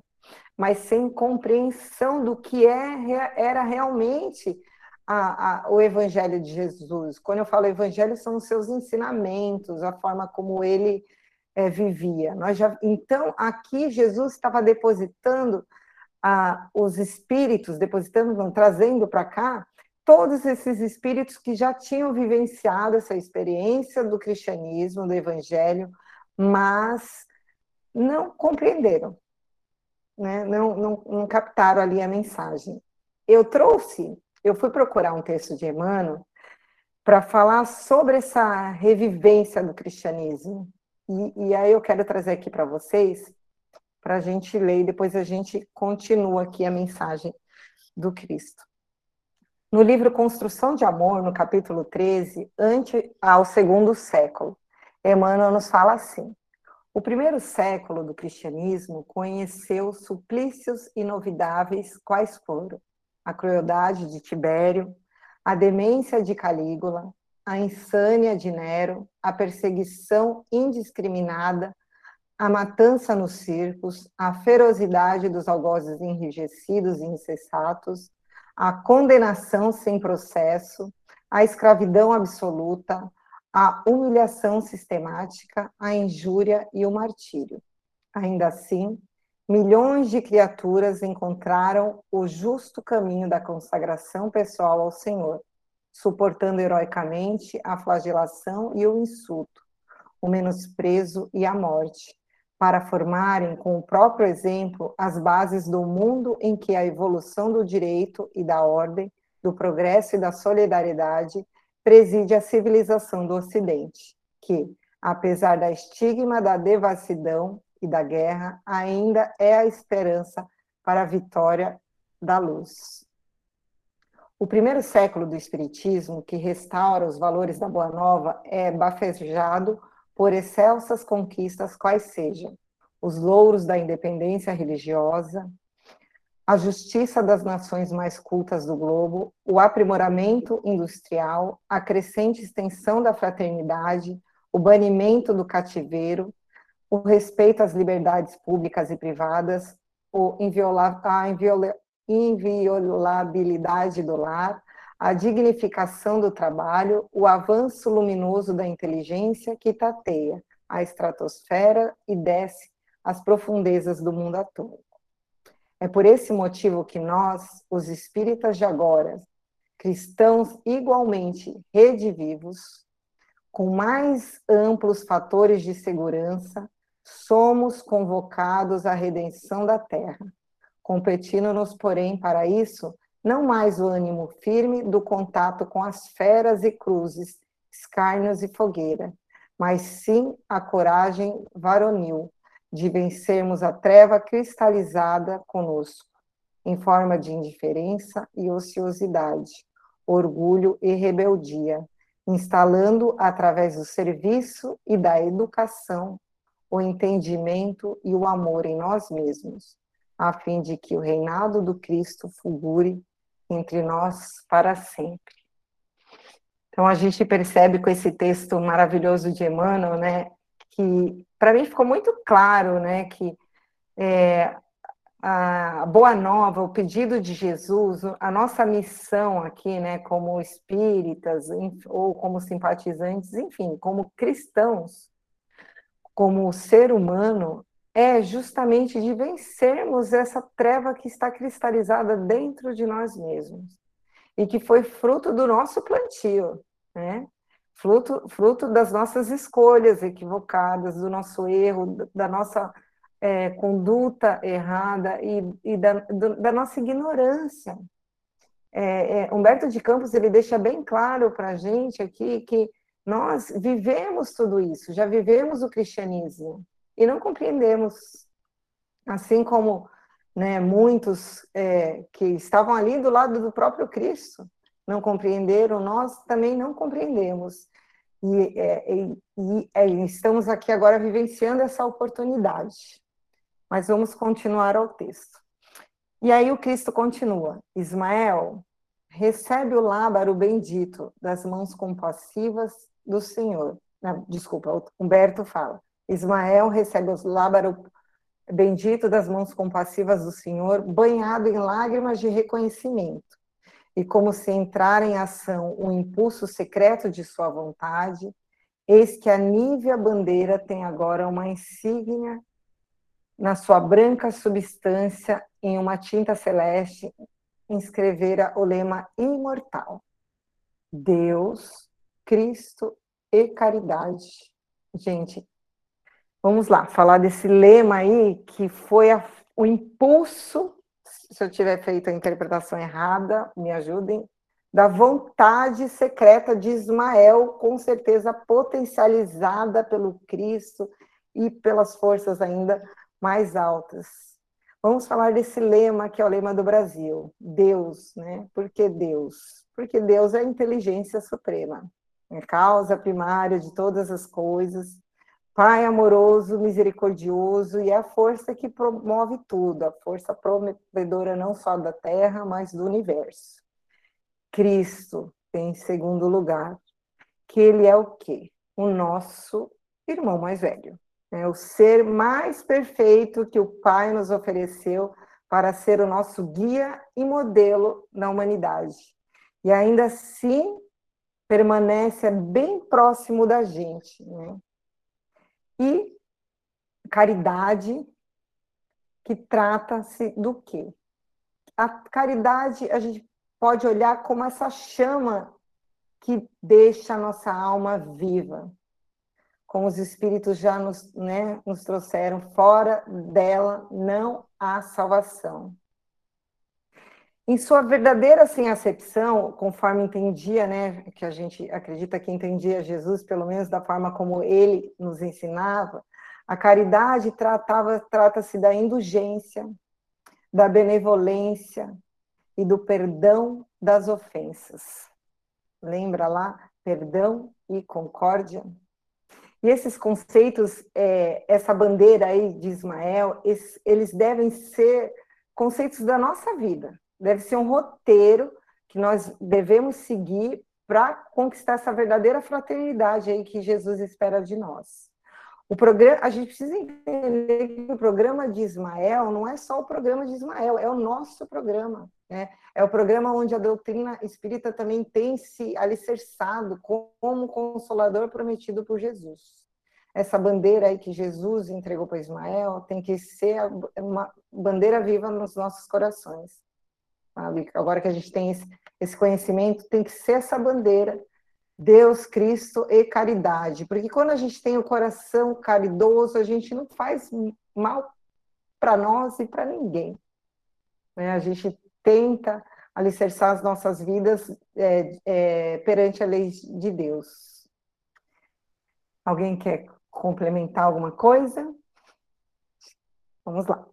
mas sem compreensão do que é, era realmente a, a, o Evangelho de Jesus. Quando eu falo Evangelho, são os seus ensinamentos, a forma como ele é, vivia. Nós já, então, aqui Jesus estava depositando a, os espíritos, depositando, não, trazendo para cá, todos esses espíritos que já tinham vivenciado essa experiência do cristianismo, do evangelho, mas não compreenderam, né? não, não, não captaram ali a mensagem. Eu trouxe, eu fui procurar um texto de Emmanuel para falar sobre essa revivência do cristianismo. E, e aí eu quero trazer aqui para vocês para a gente ler e depois a gente continua aqui a mensagem do Cristo. No livro Construção de Amor, no capítulo 13, ante ao segundo século, Emmanuel nos fala assim: o primeiro século do cristianismo conheceu suplícios inovidáveis quais foram a crueldade de Tibério, a demência de Calígula, a insânia de Nero, a perseguição indiscriminada a matança nos circos, a ferocidade dos algozes enrijecidos e incessatos, a condenação sem processo, a escravidão absoluta, a humilhação sistemática, a injúria e o martírio. Ainda assim, milhões de criaturas encontraram o justo caminho da consagração pessoal ao Senhor, suportando heroicamente a flagelação e o insulto, o menosprezo e a morte, para formarem com o próprio exemplo as bases do mundo em que a evolução do direito e da ordem, do progresso e da solidariedade preside a civilização do Ocidente, que, apesar da estigma da devassidão e da guerra, ainda é a esperança para a vitória da luz. O primeiro século do Espiritismo, que restaura os valores da Boa Nova, é bafejado por excelsas conquistas quais sejam os louros da independência religiosa, a justiça das nações mais cultas do globo, o aprimoramento industrial, a crescente extensão da fraternidade, o banimento do cativeiro, o respeito às liberdades públicas e privadas, o inviola, a inviolabilidade do lar, a dignificação do trabalho, o avanço luminoso da inteligência que tateia a estratosfera e desce as profundezas do mundo atômico. É por esse motivo que nós, os espíritas de agora, cristãos igualmente redivivos, com mais amplos fatores de segurança, somos convocados à redenção da terra, competindo-nos, porém, para isso, não mais o ânimo firme do contato com as feras e cruzes, escárnios e fogueira, mas sim a coragem varonil de vencermos a treva cristalizada conosco, em forma de indiferença e ociosidade, orgulho e rebeldia, instalando através do serviço e da educação o entendimento e o amor em nós mesmos, a fim de que o reinado do Cristo fulgure entre nós para sempre. Então a gente percebe com esse texto maravilhoso de Emmanuel, né, que para mim ficou muito claro, né, que é, a boa nova, o pedido de Jesus, a nossa missão aqui, né, como espíritas ou como simpatizantes, enfim, como cristãos, como ser humano, é justamente de vencermos essa treva que está cristalizada dentro de nós mesmos e que foi fruto do nosso plantio, né? Fruto, fruto das nossas escolhas equivocadas, do nosso erro, da nossa é, conduta errada e, e da, do, da, nossa ignorância. É, é, Humberto de Campos ele deixa bem claro para a gente aqui que nós vivemos tudo isso, já vivemos o cristianismo e não compreendemos, assim como né, muitos é, que estavam ali do lado do próprio Cristo não compreenderam, nós também não compreendemos. E, é, e, é, estamos aqui agora vivenciando essa oportunidade. Mas vamos continuar ao texto. E aí o Cristo continua: Ismael, recebe o lábaro bendito das mãos compassivas do Senhor. Não, desculpa, Humberto fala. Ismael recebe o lábaro bendito das mãos compassivas do Senhor, banhado em lágrimas de reconhecimento. E como se entrar em ação o impulso secreto de sua vontade, eis que a nívea bandeira tem agora uma insígnia na sua branca substância, em uma tinta celeste, inscrevera o lema imortal: Deus, Cristo e caridade. Gente, vamos lá, falar desse lema aí, que foi a, o impulso, se eu tiver feito a interpretação errada, me ajudem, da vontade secreta de Ismael, com certeza potencializada pelo Cristo e pelas forças ainda mais altas. Vamos falar desse lema que é o lema do Brasil, Deus, né? Por que Deus? Porque Deus é a inteligência suprema, é a causa primária de todas as coisas, Pai amoroso, misericordioso e é a força que promove tudo, a força provedora não só da terra, mas do universo. Cristo em segundo lugar, que ele é o quê? O nosso irmão mais velho é o ser mais perfeito que o Pai nos ofereceu para ser o nosso guia e modelo na humanidade. E ainda assim permanece bem próximo da gente. Né? E caridade, que trata-se do quê? A caridade a gente pode olhar como essa chama que deixa a nossa alma viva como os espíritos já nos, né, nos trouxeram, fora dela não há salvação. Em sua verdadeira assim, acepção, conforme entendia, né, que a gente acredita que entendia Jesus, pelo menos da forma como ele nos ensinava, a caridade tratava trata-se da indulgência, da benevolência e do perdão das ofensas. Lembra lá? Perdão e concórdia. E esses conceitos, é, essa bandeira aí de Ismael, eles devem ser conceitos da nossa vida. Deve ser um roteiro que nós devemos seguir para conquistar essa verdadeira fraternidade aí que Jesus espera de nós. O programa, a gente precisa entender que o programa de Ismael não é só o programa de Ismael, é o nosso programa. Né? É o programa onde a doutrina espírita também tem se alicerçado como consolador prometido por Jesus. Essa bandeira aí que Jesus entregou para Ismael tem que ser uma bandeira viva nos nossos corações. Agora que a gente tem esse conhecimento, tem que ser essa bandeira Deus, Cristo e caridade. Porque quando a gente tem o coração caridoso, a gente não faz mal para nós e para ninguém. Né? A gente tenta alicerçar as nossas vidas é, é, perante a lei de Deus. Alguém quer complementar alguma coisa? Vamos lá.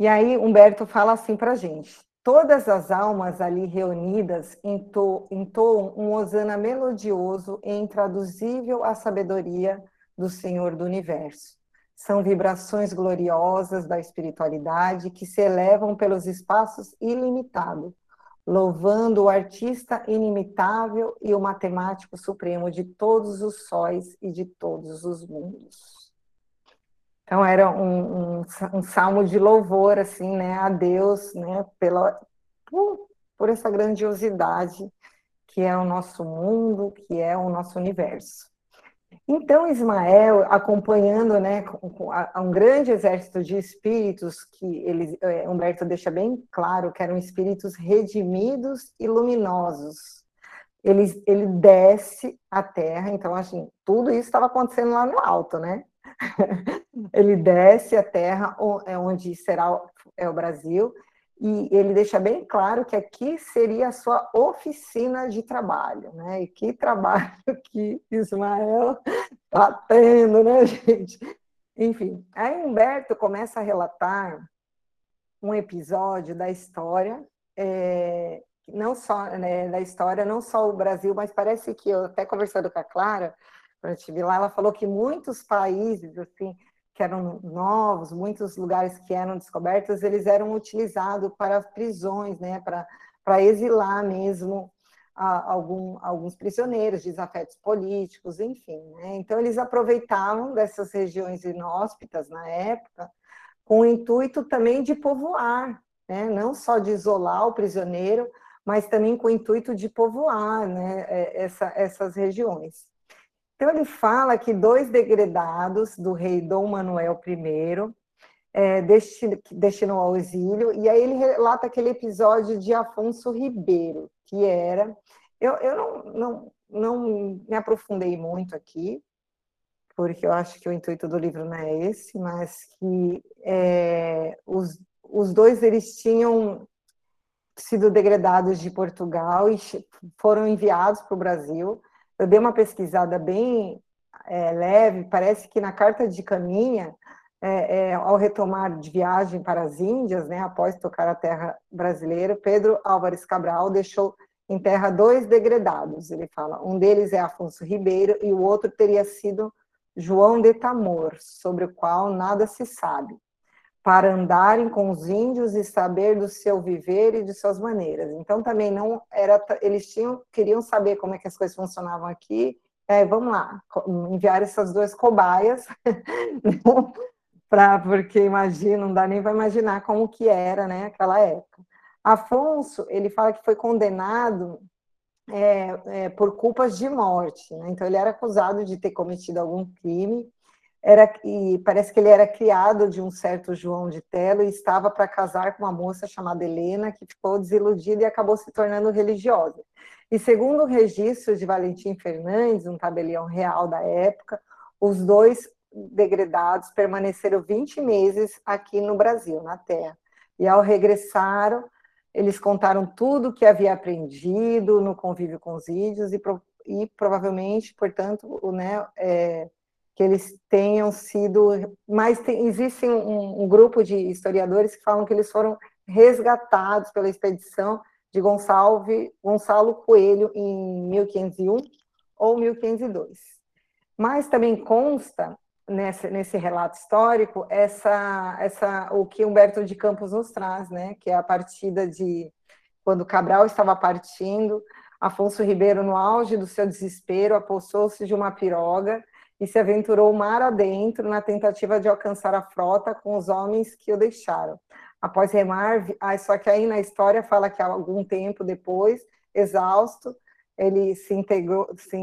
E aí, Humberto fala assim para a gente: todas as almas ali reunidas entoam um hosana melodioso e intraduzível à sabedoria do Senhor do Universo são vibrações gloriosas da espiritualidade que se elevam pelos espaços ilimitados, louvando o artista inimitável e o matemático supremo de todos os sóis e de todos os mundos. Então era um, um, um, salmo de louvor assim, né, a Deus, né, pela por, por essa grandiosidade que é o nosso mundo, que é o nosso universo. Então, Ismael, acompanhando né, um grande exército de espíritos, que ele, é, Humberto deixa bem claro que eram espíritos redimidos e luminosos. Ele, ele desce à terra, então, assim, tudo isso estava acontecendo lá no alto, né? Ele desce à terra, é onde será é o Brasil, e ele deixa bem claro que aqui seria a sua oficina de trabalho, né? E que trabalho que Ismael está tendo, né, gente? Enfim, aí Humberto começa a relatar um episódio da história, é, não só né, da história, não só o Brasil, mas parece que eu até conversando com a Clara, quando eu estive lá, ela falou que muitos países assim que eram novos, muitos lugares que eram descobertos, eles eram utilizados para prisões, né, para, exilar mesmo a, algum, alguns prisioneiros, desafetos políticos, enfim. Né? Então, eles aproveitavam dessas regiões inóspitas na época, com o intuito também de povoar, né? não só de isolar o prisioneiro, mas também com o intuito de povoar né? É, essa, essas regiões. Então, ele fala que dois degredados do rei Dom Manuel I é, destinou ao exílio, e aí ele relata aquele episódio de Afonso Ribeiro, que era. Eu, eu não, não, não me aprofundei muito aqui, porque eu acho que o intuito do livro não é esse, mas que é, os, os dois eles tinham sido degradados de Portugal e foram enviados para o Brasil eu dei uma pesquisada bem é, leve, parece que na carta de caminha, é, é, ao retomar de viagem para as Índias, né, após tocar a terra brasileira, Pedro Álvares Cabral deixou em terra dois degredados, ele fala, um deles é Afonso Ribeiro e o outro teria sido João de Tamor, sobre o qual nada se sabe para andarem com os índios e saber do seu viver e de suas maneiras. Então também não era, eles tinham queriam saber como é que as coisas funcionavam aqui. É, vamos lá, enviar essas duas cobaias, para porque imagina, não dá nem para imaginar como que era, né, aquela época. Afonso, ele fala que foi condenado é, é, por culpas de morte, né? então ele era acusado de ter cometido algum crime era e parece que ele era criado de um certo João de Telo e estava para casar com uma moça chamada Helena, que ficou desiludida e acabou se tornando religiosa. E segundo o registro de Valentim Fernandes, um tabelião real da época, os dois degredados permaneceram 20 meses aqui no Brasil, na Terra. E ao regressaram, eles contaram tudo o que havia aprendido no convívio com os índios e, e provavelmente, portanto, né, é, que eles tenham sido, mas tem, existe um, um, grupo de historiadores que falam que eles foram resgatados pela expedição de Gonçalve, Gonçalo Coelho em 1501 ou 1502. Mas também consta nesse, nesse relato histórico essa, essa o que Humberto de Campos nos traz, né, que é a partida de quando Cabral estava partindo, Afonso Ribeiro, no auge do seu desespero, apossou-se de uma piroga e se aventurou mar adentro na tentativa de alcançar a frota com os homens que o deixaram. Após remar, ah, só que aí na história fala que algum tempo depois, exausto, ele se, se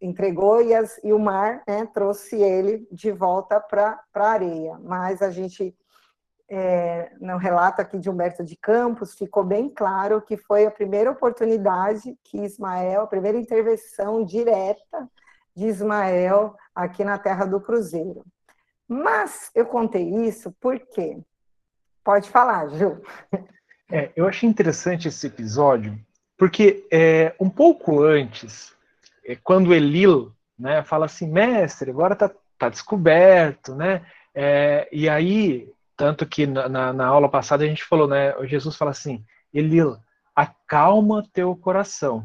entregou e, as, e o mar né, trouxe ele de volta para a areia. Mas a gente, é, no relato aqui de Humberto de Campos, ficou bem claro que foi a primeira oportunidade que Ismael, a primeira intervenção direta de Ismael aqui na terra do Cruzeiro. Mas eu contei isso porque. Pode falar, Ju. É, eu achei interessante esse episódio, porque é, um pouco antes, é, quando Elil né, fala assim, mestre, agora está tá descoberto, né? É, e aí, tanto que na, na, na, aula passada a gente falou, né? Jesus fala assim, Elil, acalma teu coração.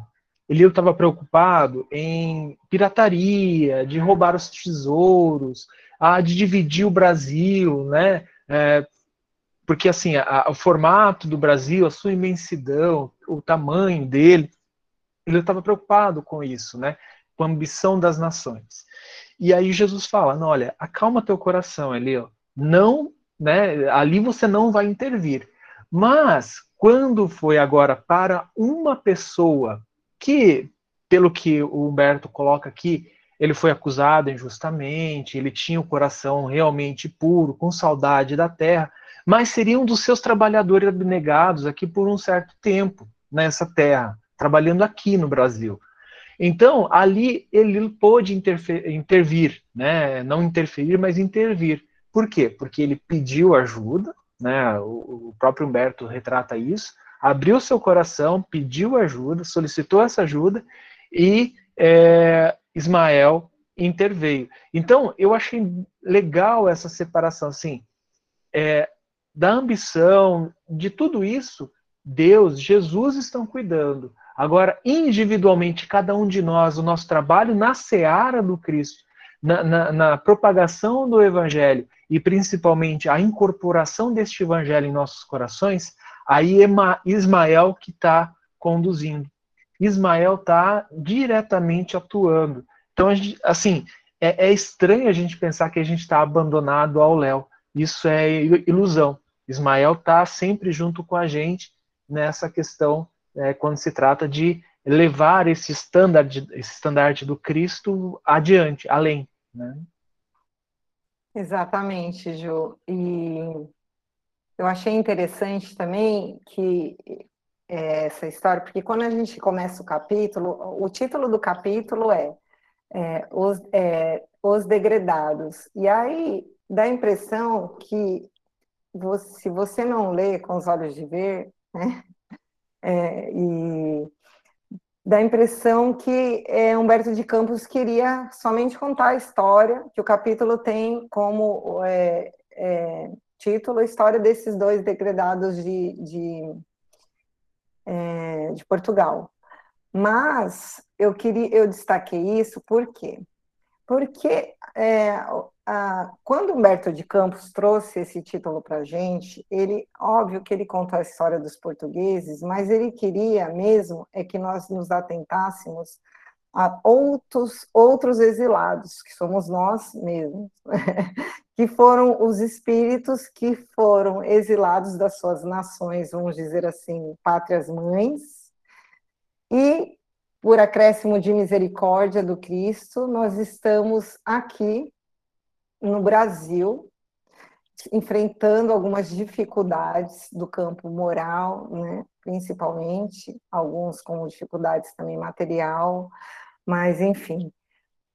Ele estava preocupado em pirataria, de roubar os tesouros, a, de dividir o Brasil, né? É, porque assim, a, o formato do Brasil, a sua imensidão, o tamanho dele, ele estava preocupado com isso, né? Com a ambição das nações. E aí Jesus fala: não, olha, acalma teu coração, Eli, não, né, ali você não vai intervir. Mas quando foi agora para uma pessoa que, pelo que o Humberto coloca aqui, ele foi acusado injustamente, ele tinha o coração realmente puro, com saudade da terra, mas seria um dos seus trabalhadores abnegados aqui por um certo tempo nessa terra, trabalhando aqui no Brasil. Então, ali ele pôde intervir, né? não interferir, mas intervir. Por quê? Porque ele pediu ajuda, né? o, próprio Humberto retrata isso, abriu seu coração, pediu ajuda, solicitou essa ajuda e é, Ismael interveio. Então, eu achei legal essa separação, assim, é, da ambição, de tudo isso, Deus, Jesus estão cuidando. Agora, individualmente, cada um de nós, o nosso trabalho na seara do Cristo, na, na, na propagação do Evangelho e principalmente a incorporação deste Evangelho em nossos corações, aí é Ismael que está conduzindo. Ismael está diretamente atuando. Então, assim, é, é, estranho a gente pensar que a gente está abandonado ao Léo. Isso é ilusão. Ismael está sempre junto com a gente nessa questão é, quando se trata de levar esse estandarte, esse estandarte do Cristo adiante, além. Né? Exatamente, Ju. E eu achei interessante também que é, essa história, porque quando a gente começa o capítulo, o título do capítulo é, é, os, é Os Degredados. E aí dá a impressão que você, se você não lê com os olhos de ver, né, é, e dá a impressão que é, Humberto de Campos queria somente contar a história, que o capítulo tem como é, é, título a história desses dois degredados de, de, é, de Portugal. Mas eu queria, eu destaquei isso por quê? Porque é, ah, quando Humberto de Campos trouxe esse título para a gente, ele, óbvio que ele conta a história dos portugueses, mas ele queria mesmo é que nós nos atentássemos a outros, outros exilados, que somos nós mesmos, que foram os espíritos que foram exilados das suas nações, vamos dizer assim, pátrias mães, e por acréscimo de misericórdia do Cristo, nós estamos aqui no Brasil, enfrentando algumas dificuldades do campo moral, né, principalmente, alguns com dificuldades também material, mas enfim,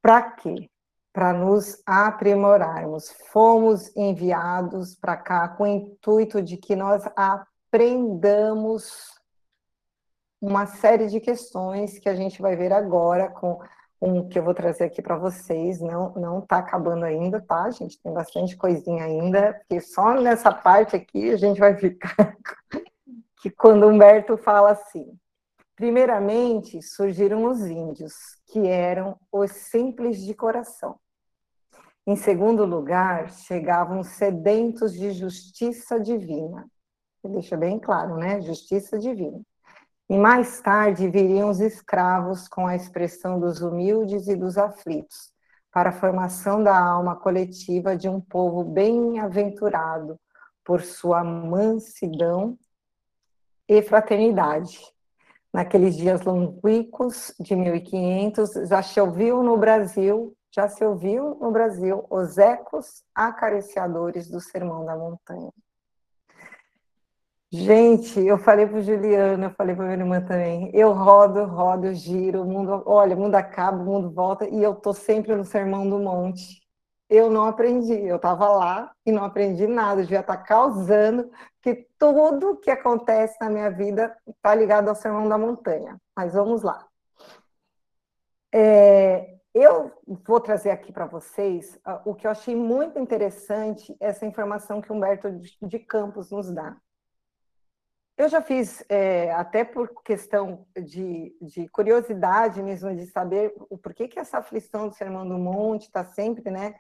para quê? Para nos aprimorarmos. Fomos enviados para cá com o intuito de que nós aprendamos uma série de questões que a gente vai ver agora com um que eu vou trazer aqui para vocês. Não não está acabando ainda, tá? A gente tem bastante coisinha ainda, porque só nessa parte aqui a gente vai ficar que quando Humberto fala assim. Primeiramente, surgiram os índios, que eram os simples de coração. Em segundo lugar, chegavam sedentos de justiça divina. Deixa bem claro, né? Justiça divina. E mais tarde viriam os escravos com a expressão dos humildes e dos aflitos, para a formação da alma coletiva de um povo bem-aventurado por sua mansidão e fraternidade. Naqueles dias longínquos de 1500, já ouviu no Brasil, já se ouviu no Brasil os ecos acariciadores do Sermão da Montanha. Gente, eu falei para Juliana, eu falei para minha irmã também. Eu rodo, rodo, giro, o mundo, olha, o mundo acaba, o mundo volta e eu tô sempre no sermão do monte. Eu não aprendi, eu estava lá e não aprendi nada, eu devia estar tá causando que tudo que acontece na minha vida está ligado ao sermão da montanha. Mas vamos lá. É, eu vou trazer aqui para vocês uh, o que eu achei muito interessante, essa informação que Humberto de Campos nos dá. Eu já fiz, é, até por questão de, de, curiosidade mesmo, de saber o porquê que essa aflição do Sermão do Monte está sempre né,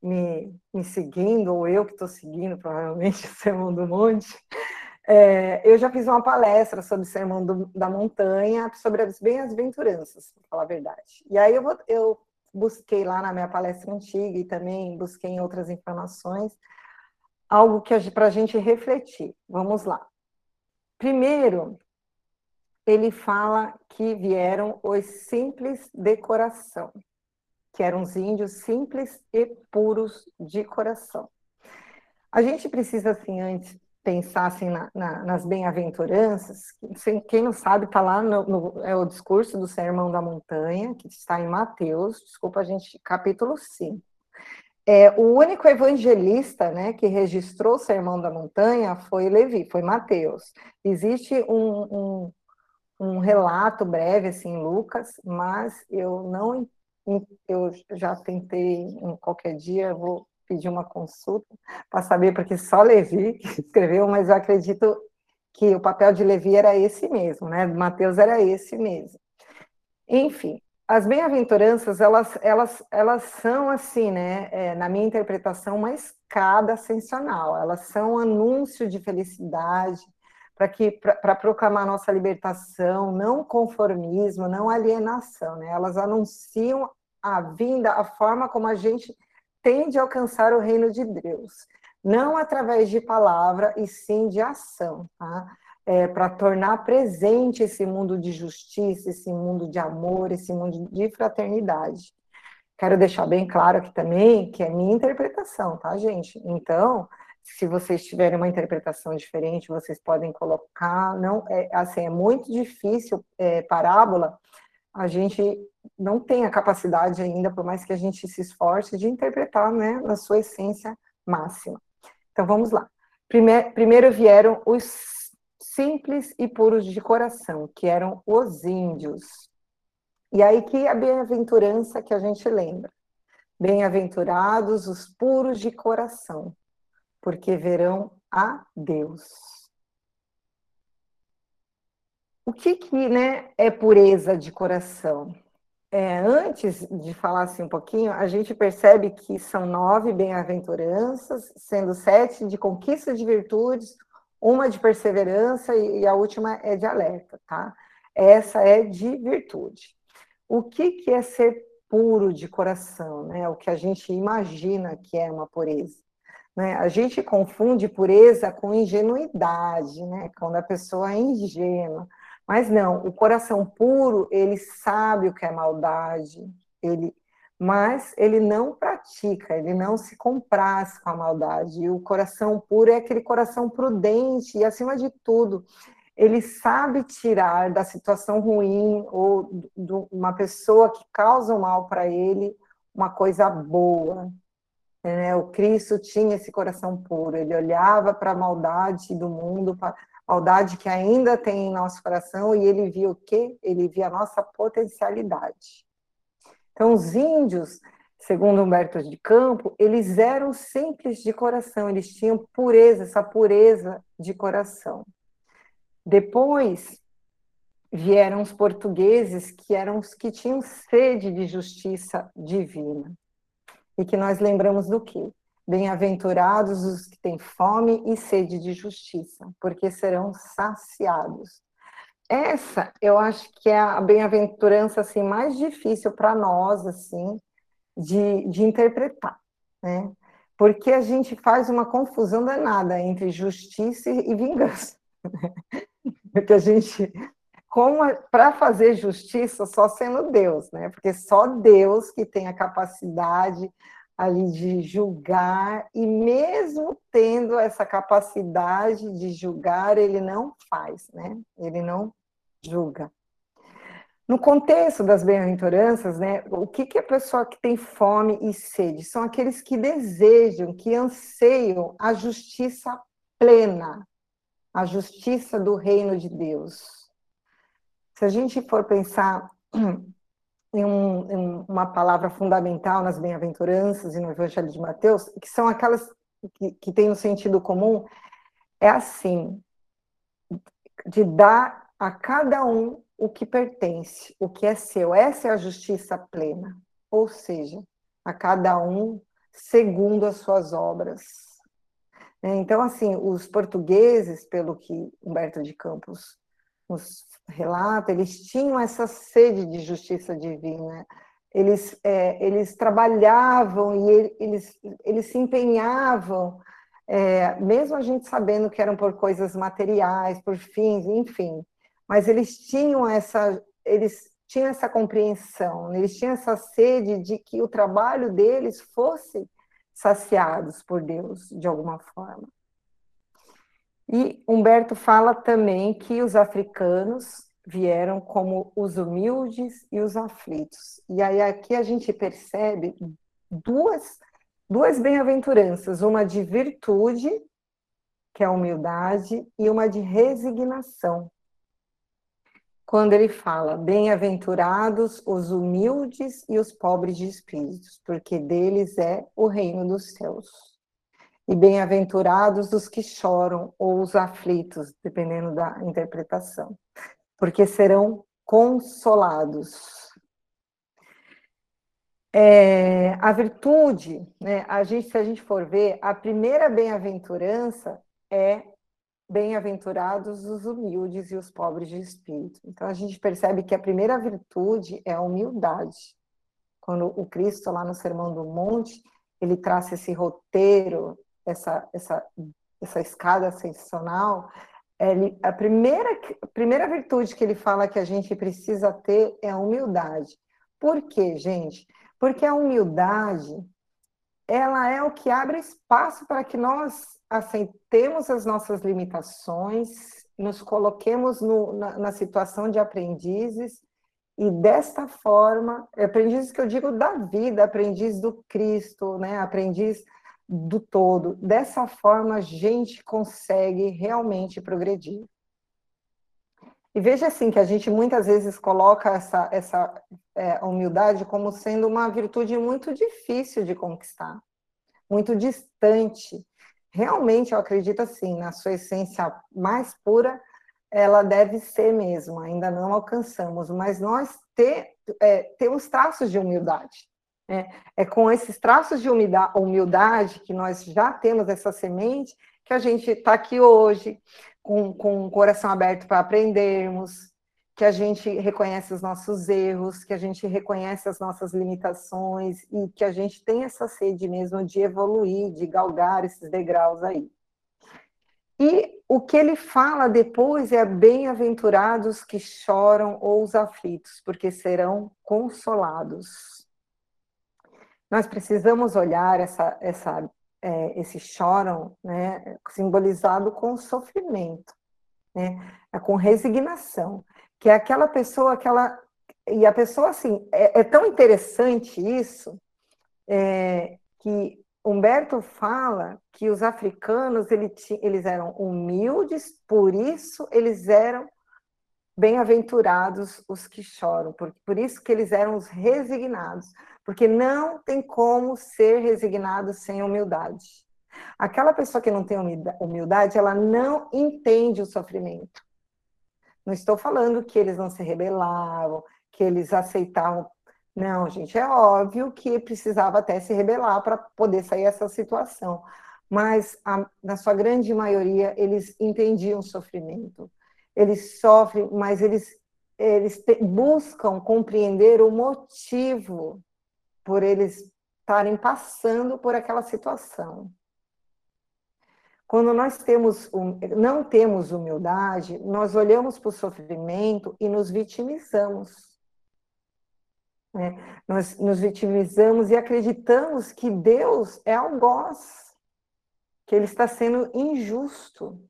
me, me, seguindo, ou eu que estou seguindo, provavelmente, o Sermão do Monte. É, eu já fiz uma palestra sobre Sermão do, da Montanha, sobre as bem-aventuranças, para falar a verdade. E aí eu, eu busquei lá na minha palestra antiga e também busquei em outras informações algo que para a gente refletir. Vamos lá. Primeiro, ele fala que vieram os simples de coração, que eram os índios simples e puros de coração. A gente precisa, assim, antes pensar assim, na, na, nas bem-aventuranças, quem não sabe, está lá no, no, é o discurso do Sermão da Montanha, que está em Mateus, desculpa a gente, capítulo 5. É, o único evangelista né, que registrou o Sermão da Montanha foi Levi, foi Mateus. Existe um, um, um relato breve assim, em Lucas, mas eu não eu já tentei em qualquer dia, vou pedir uma consulta para saber, porque só Levi escreveu, mas eu acredito que o papel de Levi era esse mesmo, né? Mateus era esse mesmo. Enfim, as bem-aventuranças, elas, elas, elas são, assim, né, é, na minha interpretação, uma escada ascensional. Elas são um anúncio de felicidade para que para proclamar nossa libertação, não conformismo, não alienação, né? Elas anunciam a vinda, a forma como a gente tem de alcançar o reino de Deus, não através de palavra e sim de ação, tá? é, para tornar presente esse mundo de justiça, esse mundo de amor, esse mundo de fraternidade. Quero deixar bem claro aqui também que é minha interpretação, tá, gente? Então, se vocês tiverem uma interpretação diferente, vocês podem colocar. Não, é, assim, é muito difícil é, parábola. A gente não tem a capacidade ainda, por mais que a gente se esforce, de interpretar, né, na sua essência máxima. Então, vamos lá. Primeiro, primeiro vieram os simples e puros de coração, que eram os índios. E aí que a bem-aventurança que a gente lembra. Bem-aventurados os puros de coração, porque verão a Deus. O que, que né, é pureza de coração? É, antes de falar assim um pouquinho, a gente percebe que são nove bem-aventuranças, sendo sete de conquista de virtudes, uma de perseverança e a última é de alerta, tá? Essa é de virtude. O que, que é ser puro de coração, né? O que a gente imagina que é uma pureza. Né? A gente confunde pureza com ingenuidade, né? Quando a pessoa é ingênua. Mas não, o coração puro, ele sabe o que é maldade, ele mas ele não pratica, ele não se compraz com a maldade. E o coração puro é aquele coração prudente e, acima de tudo, ele sabe tirar da situação ruim ou de uma pessoa que causa mal para ele uma coisa boa. É, o Cristo tinha esse coração puro, ele olhava para a maldade do mundo, para maldade que ainda tem em nosso coração, e ele via o quê? Ele via a nossa potencialidade. Então, os índios, segundo Humberto de Campo, eles eram simples de coração, eles tinham pureza, essa pureza de coração. Depois vieram os portugueses, que eram os que tinham sede de justiça divina. E que nós lembramos do quê? Bem-aventurados os que têm fome e sede de justiça, porque serão saciados. Essa, eu acho que é a bem-aventurança assim mais difícil para nós assim de, de interpretar, né? Porque a gente faz uma confusão danada entre justiça e vingança. Né? Porque a gente como para fazer justiça só sendo Deus, né? Porque só Deus que tem a capacidade ali de julgar e mesmo tendo essa capacidade de julgar, ele não faz, né? Ele não julga. No contexto das bem-aventuranças, né, o que, que a pessoa que tem fome e sede? São aqueles que desejam, que anseiam a justiça plena, a justiça do reino de Deus. Se a gente for pensar em, um, em uma palavra fundamental nas bem-aventuranças e no Evangelho de Mateus, que são aquelas que, que têm um sentido comum, é assim, de dar a cada um o que pertence, o que é seu. Essa é a justiça plena. Ou seja, a cada um segundo as suas obras. É, então, assim, os portugueses, pelo que Humberto de Campos nos relata, eles tinham essa sede de justiça divina. Eles, é, eles trabalhavam e eles, eles se empenhavam é, mesmo a gente sabendo que eram por coisas materiais, por fins, enfim, mas eles tinham essa, eles tinham essa compreensão, eles tinham essa sede de que o trabalho deles fosse saciados por Deus de alguma forma. E Humberto fala também que os africanos vieram como os humildes e os aflitos. E aí aqui a gente percebe duas, duas bem-aventuranças, uma de virtude, que é a humildade, e uma de resignação. Quando ele fala, bem-aventurados os humildes e os pobres de espíritos, porque deles é o reino dos céus. E bem-aventurados os que choram ou os aflitos, dependendo da interpretação, porque serão consolados. É, a virtude, né, a gente, se a gente for ver, a primeira bem-aventurança é bem-aventurados os humildes e os pobres de espírito. Então a gente percebe que a primeira virtude é a humildade. Quando o Cristo lá no Sermão do Monte, ele traça esse roteiro essa, essa, essa escada ascensional, ele, a, primeira, a primeira virtude que ele fala que a gente precisa ter é a humildade. Por quê, gente? Porque a humildade, ela é o que abre espaço para que nós aceitemos as nossas limitações, nos coloquemos no, na, na situação de aprendizes e desta forma, aprendizes que eu digo da vida, aprendiz do Cristo, né? aprendiz do todo. Dessa forma, a gente consegue realmente progredir. E veja assim que a gente muitas vezes coloca essa, essa é, humildade como sendo uma virtude muito difícil de conquistar, muito distante. Realmente, eu acredito assim, na sua essência mais pura, ela deve ser mesmo, ainda não alcançamos, mas nós te, é, temos traços de humildade. É, é com esses traços de humildade que nós já temos essa semente que a gente está aqui hoje, com, com o coração aberto para aprendermos, que a gente reconhece os nossos erros, que a gente reconhece as nossas limitações e que a gente tem essa sede mesmo de evoluir, de galgar esses degraus aí. E o que ele fala depois é bem-aventurados que choram ou os aflitos, porque serão consolados. Nós precisamos olhar essa, essa, é, esse choram, né, simbolizado com sofrimento, né, é com resignação, que é aquela pessoa que ela e a pessoa assim é, é tão interessante isso é, que Humberto fala que os africanos ele, eles eram humildes, por isso eles eram bem-aventurados os que choram, por, por isso que eles eram os resignados, porque não tem como ser resignado sem humildade. Aquela pessoa que não tem humildade, ela não entende o sofrimento. Não estou falando que eles não se rebelavam, que eles aceitavam. Não, gente, é óbvio que precisava até se rebelar para poder sair dessa situação. Mas, a, na sua grande maioria, eles entendiam o sofrimento. Eles sofrem, mas eles, eles te, buscam compreender o motivo por eles estarem passando por aquela situação. Quando nós temos, não temos humildade, nós olhamos para o sofrimento e nos vitimizamos. Né? Nós nos vitimizamos e acreditamos que Deus é algoz, que Ele está sendo injusto.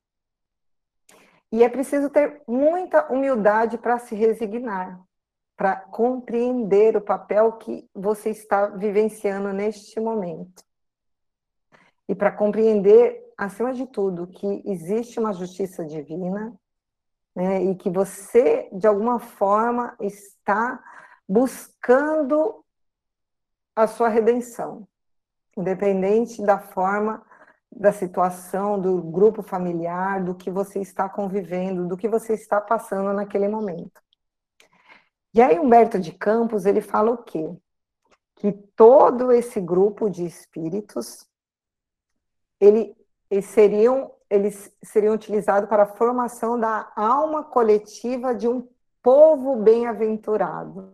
E é preciso ter muita humildade para se resignar para compreender o papel que você está vivenciando neste momento. E para compreender, acima de tudo, que existe uma justiça divina né, e que você, de alguma forma, está buscando a sua redenção, independente da forma, da situação, do grupo familiar, do que você está convivendo, do que você está passando naquele momento. E aí Humberto de Campos, ele fala o quê? Que todo esse grupo de espíritos, ele, eles seriam, eles seriam utilizados para a formação da alma coletiva de um povo bem-aventurado,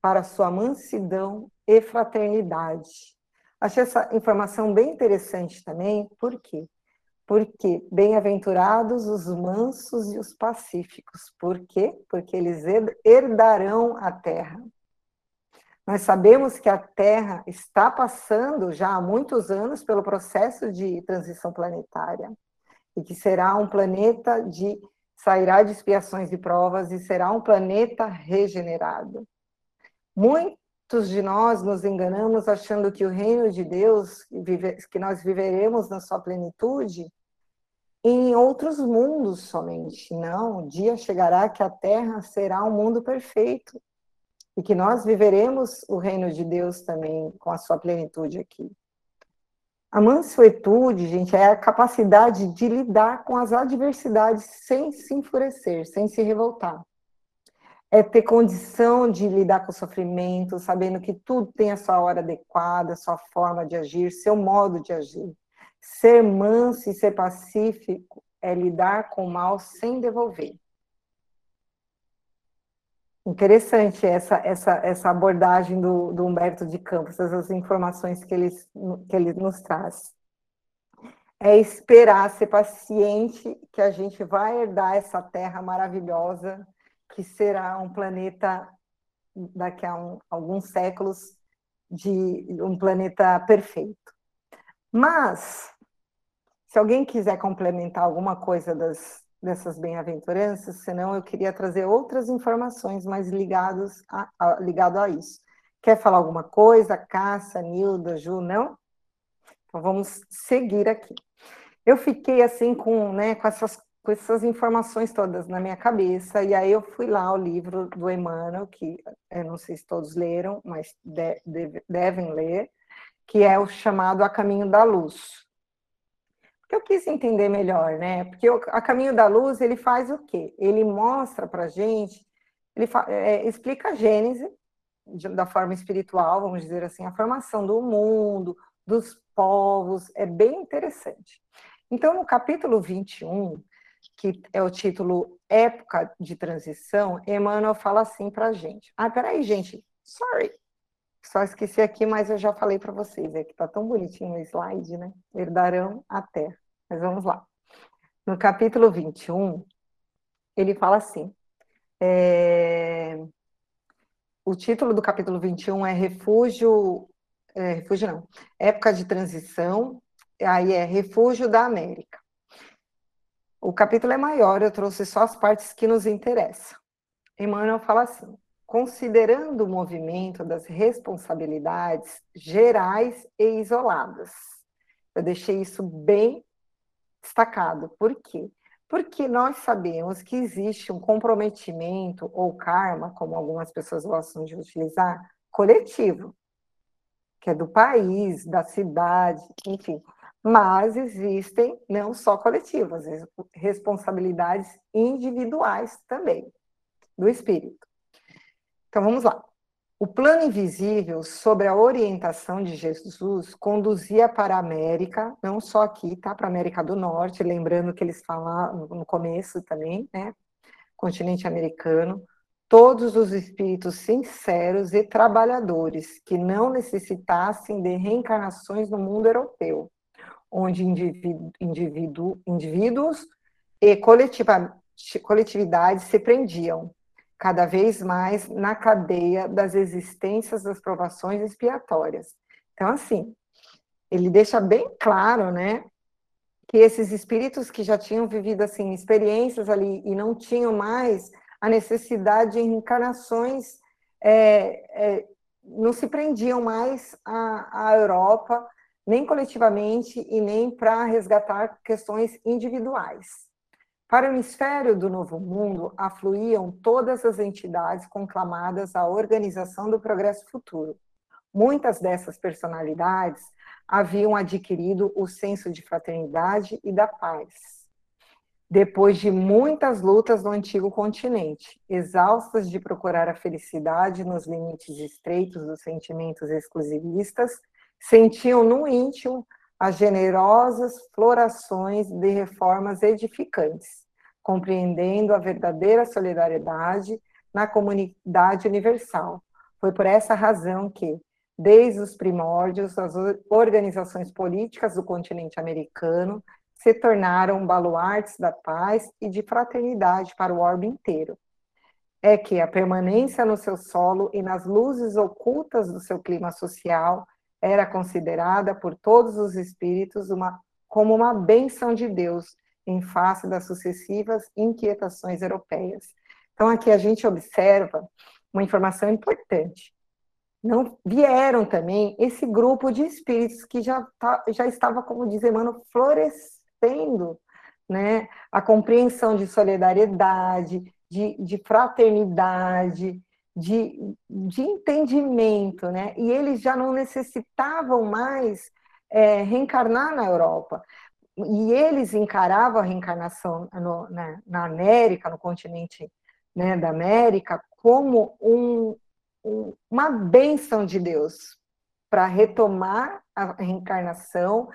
para sua mansidão e fraternidade. Achei essa informação bem interessante também, por quê? Porque bem-aventurados os mansos e os pacíficos. Por quê? Porque eles herdarão a terra. Nós sabemos que a Terra está passando já há muitos anos pelo processo de transição planetária e que será um planeta de sairá de expiações e provas e será um planeta regenerado. Muitos de nós nos enganamos achando que o reino de Deus, que nós viveremos na sua plenitude, em outros mundos somente. Não, o dia chegará que a Terra será um mundo perfeito e que nós viveremos o reino de Deus também com a sua plenitude aqui. A mansuetude, gente, é a capacidade de lidar com as adversidades sem se enfurecer, sem se revoltar. É ter condição de lidar com o sofrimento, sabendo que tudo tem a sua hora adequada, sua forma de agir, seu modo de agir. Ser manso e ser pacífico é lidar com o mal sem devolver. Interessante essa, essa, essa abordagem do, do Humberto de Campos, essas informações que ele, que ele nos traz. É esperar, ser paciente, que a gente vai herdar essa terra maravilhosa, que será um planeta, daqui a um, alguns séculos, de um planeta perfeito. Mas, se alguém quiser complementar alguma coisa das, dessas bem-aventuranças, senão eu queria trazer outras informações mais ligados a, a, ligado a isso. Quer falar alguma coisa, Cássia, Nilda, Ju, não? Então vamos seguir aqui. Eu fiquei assim com, né, com essas com essas informações todas na minha cabeça, e aí eu fui lá ao livro do Emmanuel, que eu não sei se todos leram, mas de, de, devem ler, que é o chamado A Caminho da Luz. Porque eu quis entender melhor, né? Porque o, a Caminho da Luz, ele faz o quê? Ele mostra para gente, ele é, explica a Gênese, de, da forma espiritual, vamos dizer assim, a formação do mundo, dos povos, é bem interessante. Então, no capítulo 21, que é o título Época de Transição, Emmanuel fala assim para a gente. Ah, peraí, gente, sorry, só esqueci aqui, mas eu já falei para vocês, é que está tão bonitinho o slide, né? Herdarão a terra. Mas vamos lá. No capítulo 21, ele fala assim: é... o título do capítulo 21 é Refúgio. É, refúgio não, época de transição, aí é Refúgio da América. O capítulo é maior, eu trouxe só as partes que nos interessam. Emmanuel fala assim: considerando o movimento das responsabilidades gerais e isoladas. Eu deixei isso bem destacado. Por quê? Porque nós sabemos que existe um comprometimento ou karma, como algumas pessoas gostam de utilizar, coletivo, que é do país, da cidade, enfim. Mas existem não só coletivas, responsabilidades individuais também do espírito. Então vamos lá. O plano invisível sobre a orientação de Jesus conduzia para a América, não só aqui, tá? Para a América do Norte, lembrando que eles falaram no começo também, né? Continente americano, todos os espíritos sinceros e trabalhadores que não necessitassem de reencarnações no mundo europeu, onde indivíduo, indivíduo, indivíduos e coletiva, coletividades se prendiam, cada vez mais na cadeia das existências das provações expiatórias. Então, assim, ele deixa bem claro, né, que esses espíritos que já tinham vivido, assim, experiências ali e não tinham mais a necessidade de encarnações, é, é, não se prendiam mais à, à Europa, nem coletivamente e nem para resgatar questões individuais. Para o hemisfério do Novo Mundo, afluíam todas as entidades conclamadas à organização do progresso futuro. Muitas dessas personalidades haviam adquirido o senso de fraternidade e da paz. Depois de muitas lutas no antigo continente, exaustas de procurar a felicidade nos limites estreitos dos sentimentos exclusivistas, sentiam no íntimo as generosas florações de reformas edificantes, compreendendo a verdadeira solidariedade na comunidade universal. Foi por essa razão que, desde os primórdios, as organizações políticas do continente americano se tornaram baluartes da paz e de fraternidade para o orbe inteiro. É que a permanência no seu solo e nas luzes ocultas do seu clima social era considerada por todos os espíritos uma, como uma bênção de Deus em face das sucessivas inquietações europeias. Então, aqui a gente observa uma informação importante. Não vieram também esse grupo de espíritos que já, tá, já estava, como diz Emmanuel, florescendo, né? A compreensão de solidariedade, de, de fraternidade, de, de entendimento, né? E eles já não necessitavam mais é, reencarnar na Europa e eles encaravam a reencarnação no, na, na, América, no continente né, da América, como um, um, uma bênção de Deus para retomar a reencarnação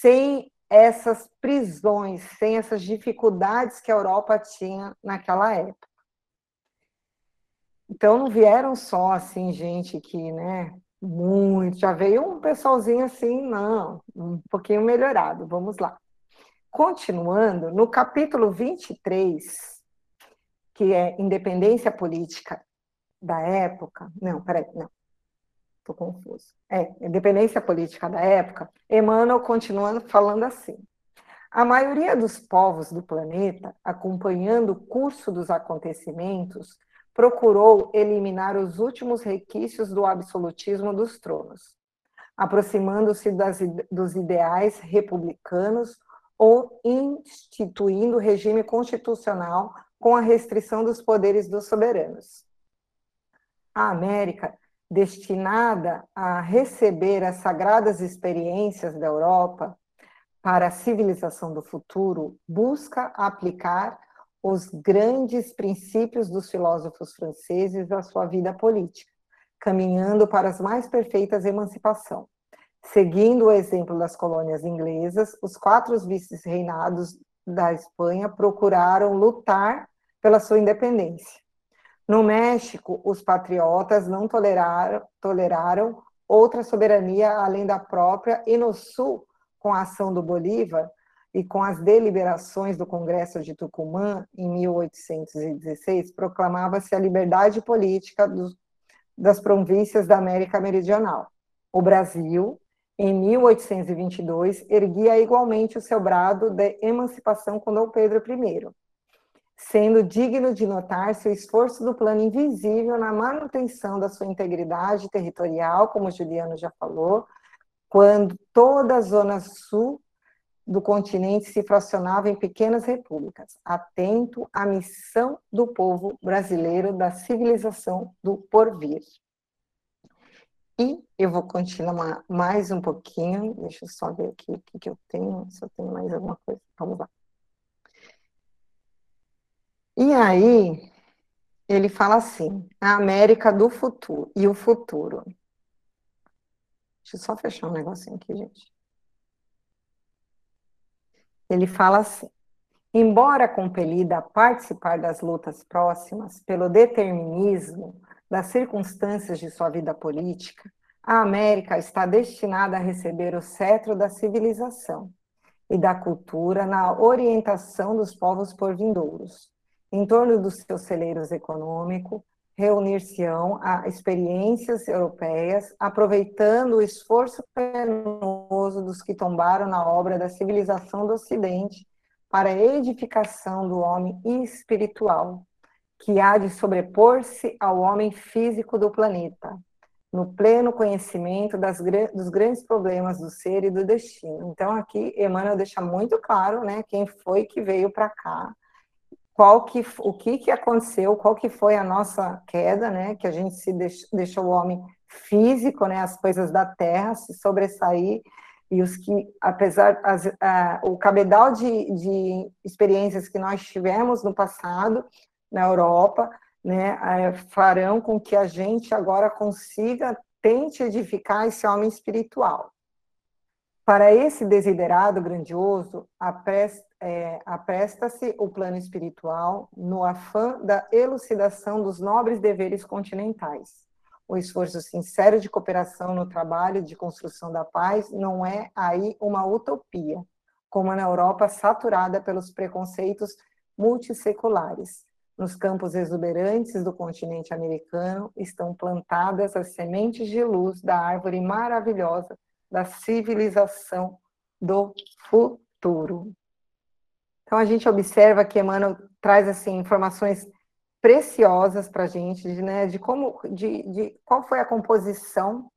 sem essas prisões, sem essas dificuldades que a Europa tinha naquela época. Então não vieram só assim gente que, né, muito. Já veio um pessoalzinho assim, não, um pouquinho melhorado. Vamos lá. Continuando, no capítulo 23, que é independência política da época. Não, peraí, não. Estou confuso. É, independência política da época, Emmanuel continua falando assim. A maioria dos povos do planeta, acompanhando o curso dos acontecimentos, procurou eliminar os últimos requisitos do absolutismo dos tronos, aproximando-se dos ideais republicanos ou instituindo regime constitucional com a restrição dos poderes dos soberanos. A América, destinada a receber as sagradas experiências da Europa para a civilização do futuro, busca aplicar os grandes princípios dos filósofos franceses à sua vida política, caminhando para as mais perfeitas emancipação. Seguindo o exemplo das colônias inglesas, os quatro vice-reinados da Espanha procuraram lutar pela sua independência. No México, os patriotas não toleraram, toleraram outra soberania além da própria, e no Sul, com a ação do Bolívar, e com as deliberações do Congresso de Tucumã, em 1816, proclamava-se a liberdade política das províncias da América Meridional. O Brasil, em 1822, erguia igualmente o seu brado de emancipação com Dom Pedro I, sendo digno de notar-se o esforço do plano invisível na manutenção da sua integridade territorial, como Juliano já falou, quando toda a zona sul do continente se fracionava em pequenas repúblicas, atento à missão do povo brasileiro da civilização do porvir. E eu vou continuar mais um pouquinho, deixa eu só ver aqui o que, eu tenho, se eu tenho mais alguma coisa. Vamos lá. E aí, ele fala assim: a América do futuro e o futuro. Deixa eu só fechar um negocinho aqui, gente ele fala assim: embora compelida a participar das lutas próximas pelo determinismo das circunstâncias de sua vida política, a América está destinada a receber o cetro da civilização e da cultura na orientação dos povos por vindouros, em torno dos seus celeiros econômico, reunir-se-ão a experiências europeias, aproveitando o esforço penoso dos que tombaram na obra da civilização do Ocidente para a edificação do homem espiritual, que há de sobrepor-se ao homem físico do planeta, no pleno conhecimento das, dos grandes problemas do ser e do destino. Então, aqui, Emmanuel deixa muito claro né, quem foi que veio para cá, qual que, o que, que aconteceu, qual que foi a nossa queda, né, que a gente se deixou, deixou o homem físico, né, as coisas da terra se sobressair, e os que, apesar, as, o cabedal de, de experiências que nós tivemos no passado, na Europa, né, farão com que a gente agora consiga, tente edificar esse homem espiritual. Para esse desiderado grandioso, é, apresta-se o plano espiritual no afã da elucidação dos nobres deveres continentais. O esforço sincero de cooperação no trabalho de construção da paz não é aí uma utopia, como na Europa saturada pelos preconceitos multisseculares. Nos campos exuberantes do continente americano estão plantadas as sementes de luz da árvore maravilhosa da civilização do futuro. Então a gente observa que Emmanuel traz assim informações preciosas para a gente, de, né, de como, de, de qual foi a composição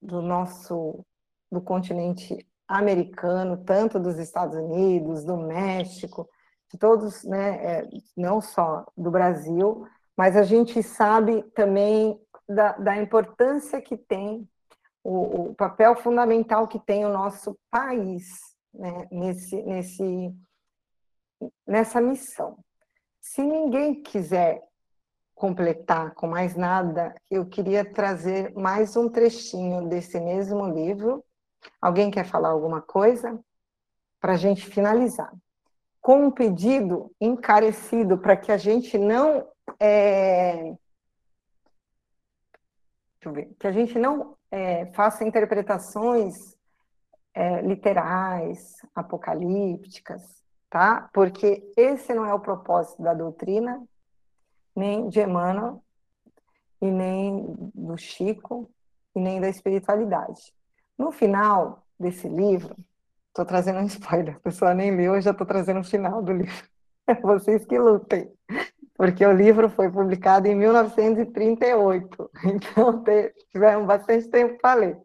do nosso, do continente americano, tanto dos Estados Unidos, do México, de todos, né, é, não só do Brasil, mas a gente sabe também da, da importância que tem, o, o, papel fundamental que tem o nosso país né, nesse, nesse, nessa missão. Se ninguém quiser completar com mais nada, eu queria trazer mais um trechinho desse mesmo livro. Alguém quer falar alguma coisa? Para a gente finalizar. Com um pedido encarecido para que a gente não. É... Ver, que a gente não é, faça interpretações é, literais, apocalípticas, tá? Porque esse não é o propósito da doutrina, nem de Emmanuel, e nem do Chico, e nem da espiritualidade. No final desse livro, estou trazendo um spoiler, a pessoa nem leu, eu já estou trazendo o final do livro. É vocês que lutem, porque o livro foi publicado em 1938, então tiveram bastante tempo para ler.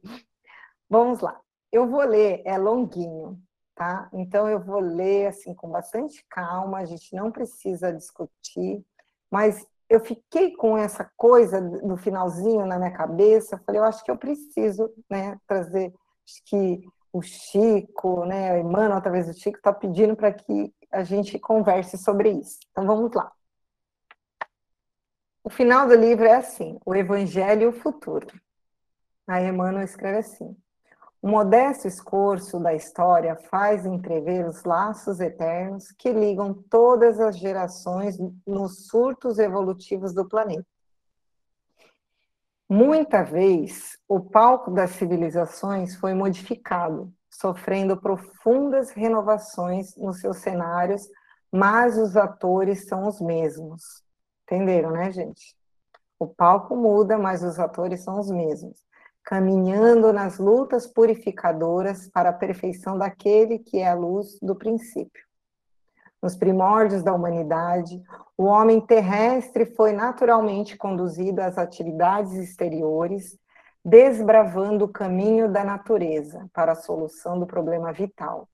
Vamos lá, eu vou ler, é longuinho, tá? Então eu vou ler assim com bastante calma, a gente não precisa discutir, mas eu fiquei com essa coisa no finalzinho na minha cabeça, falei, eu acho que eu preciso, né, trazer acho que o Chico, né, o Emmanuel, através do Chico, está pedindo para que a gente converse sobre isso. Então vamos lá. O final do livro é assim: o Evangelho e o futuro. Aí Emmanuel escreve assim: o modesto escorço da história faz entrever os laços eternos que ligam todas as gerações nos surtos evolutivos do planeta. Muita vez, o palco das civilizações foi modificado, sofrendo profundas renovações nos seus cenários, mas os atores são os mesmos. Entenderam, né, gente? O palco muda, mas os atores são os mesmos caminhando nas lutas purificadoras para a perfeição daquele que é a luz do princípio. Nos primórdios da humanidade, o homem terrestre foi naturalmente conduzido às atividades exteriores, desbravando o caminho da natureza para a solução do problema vital.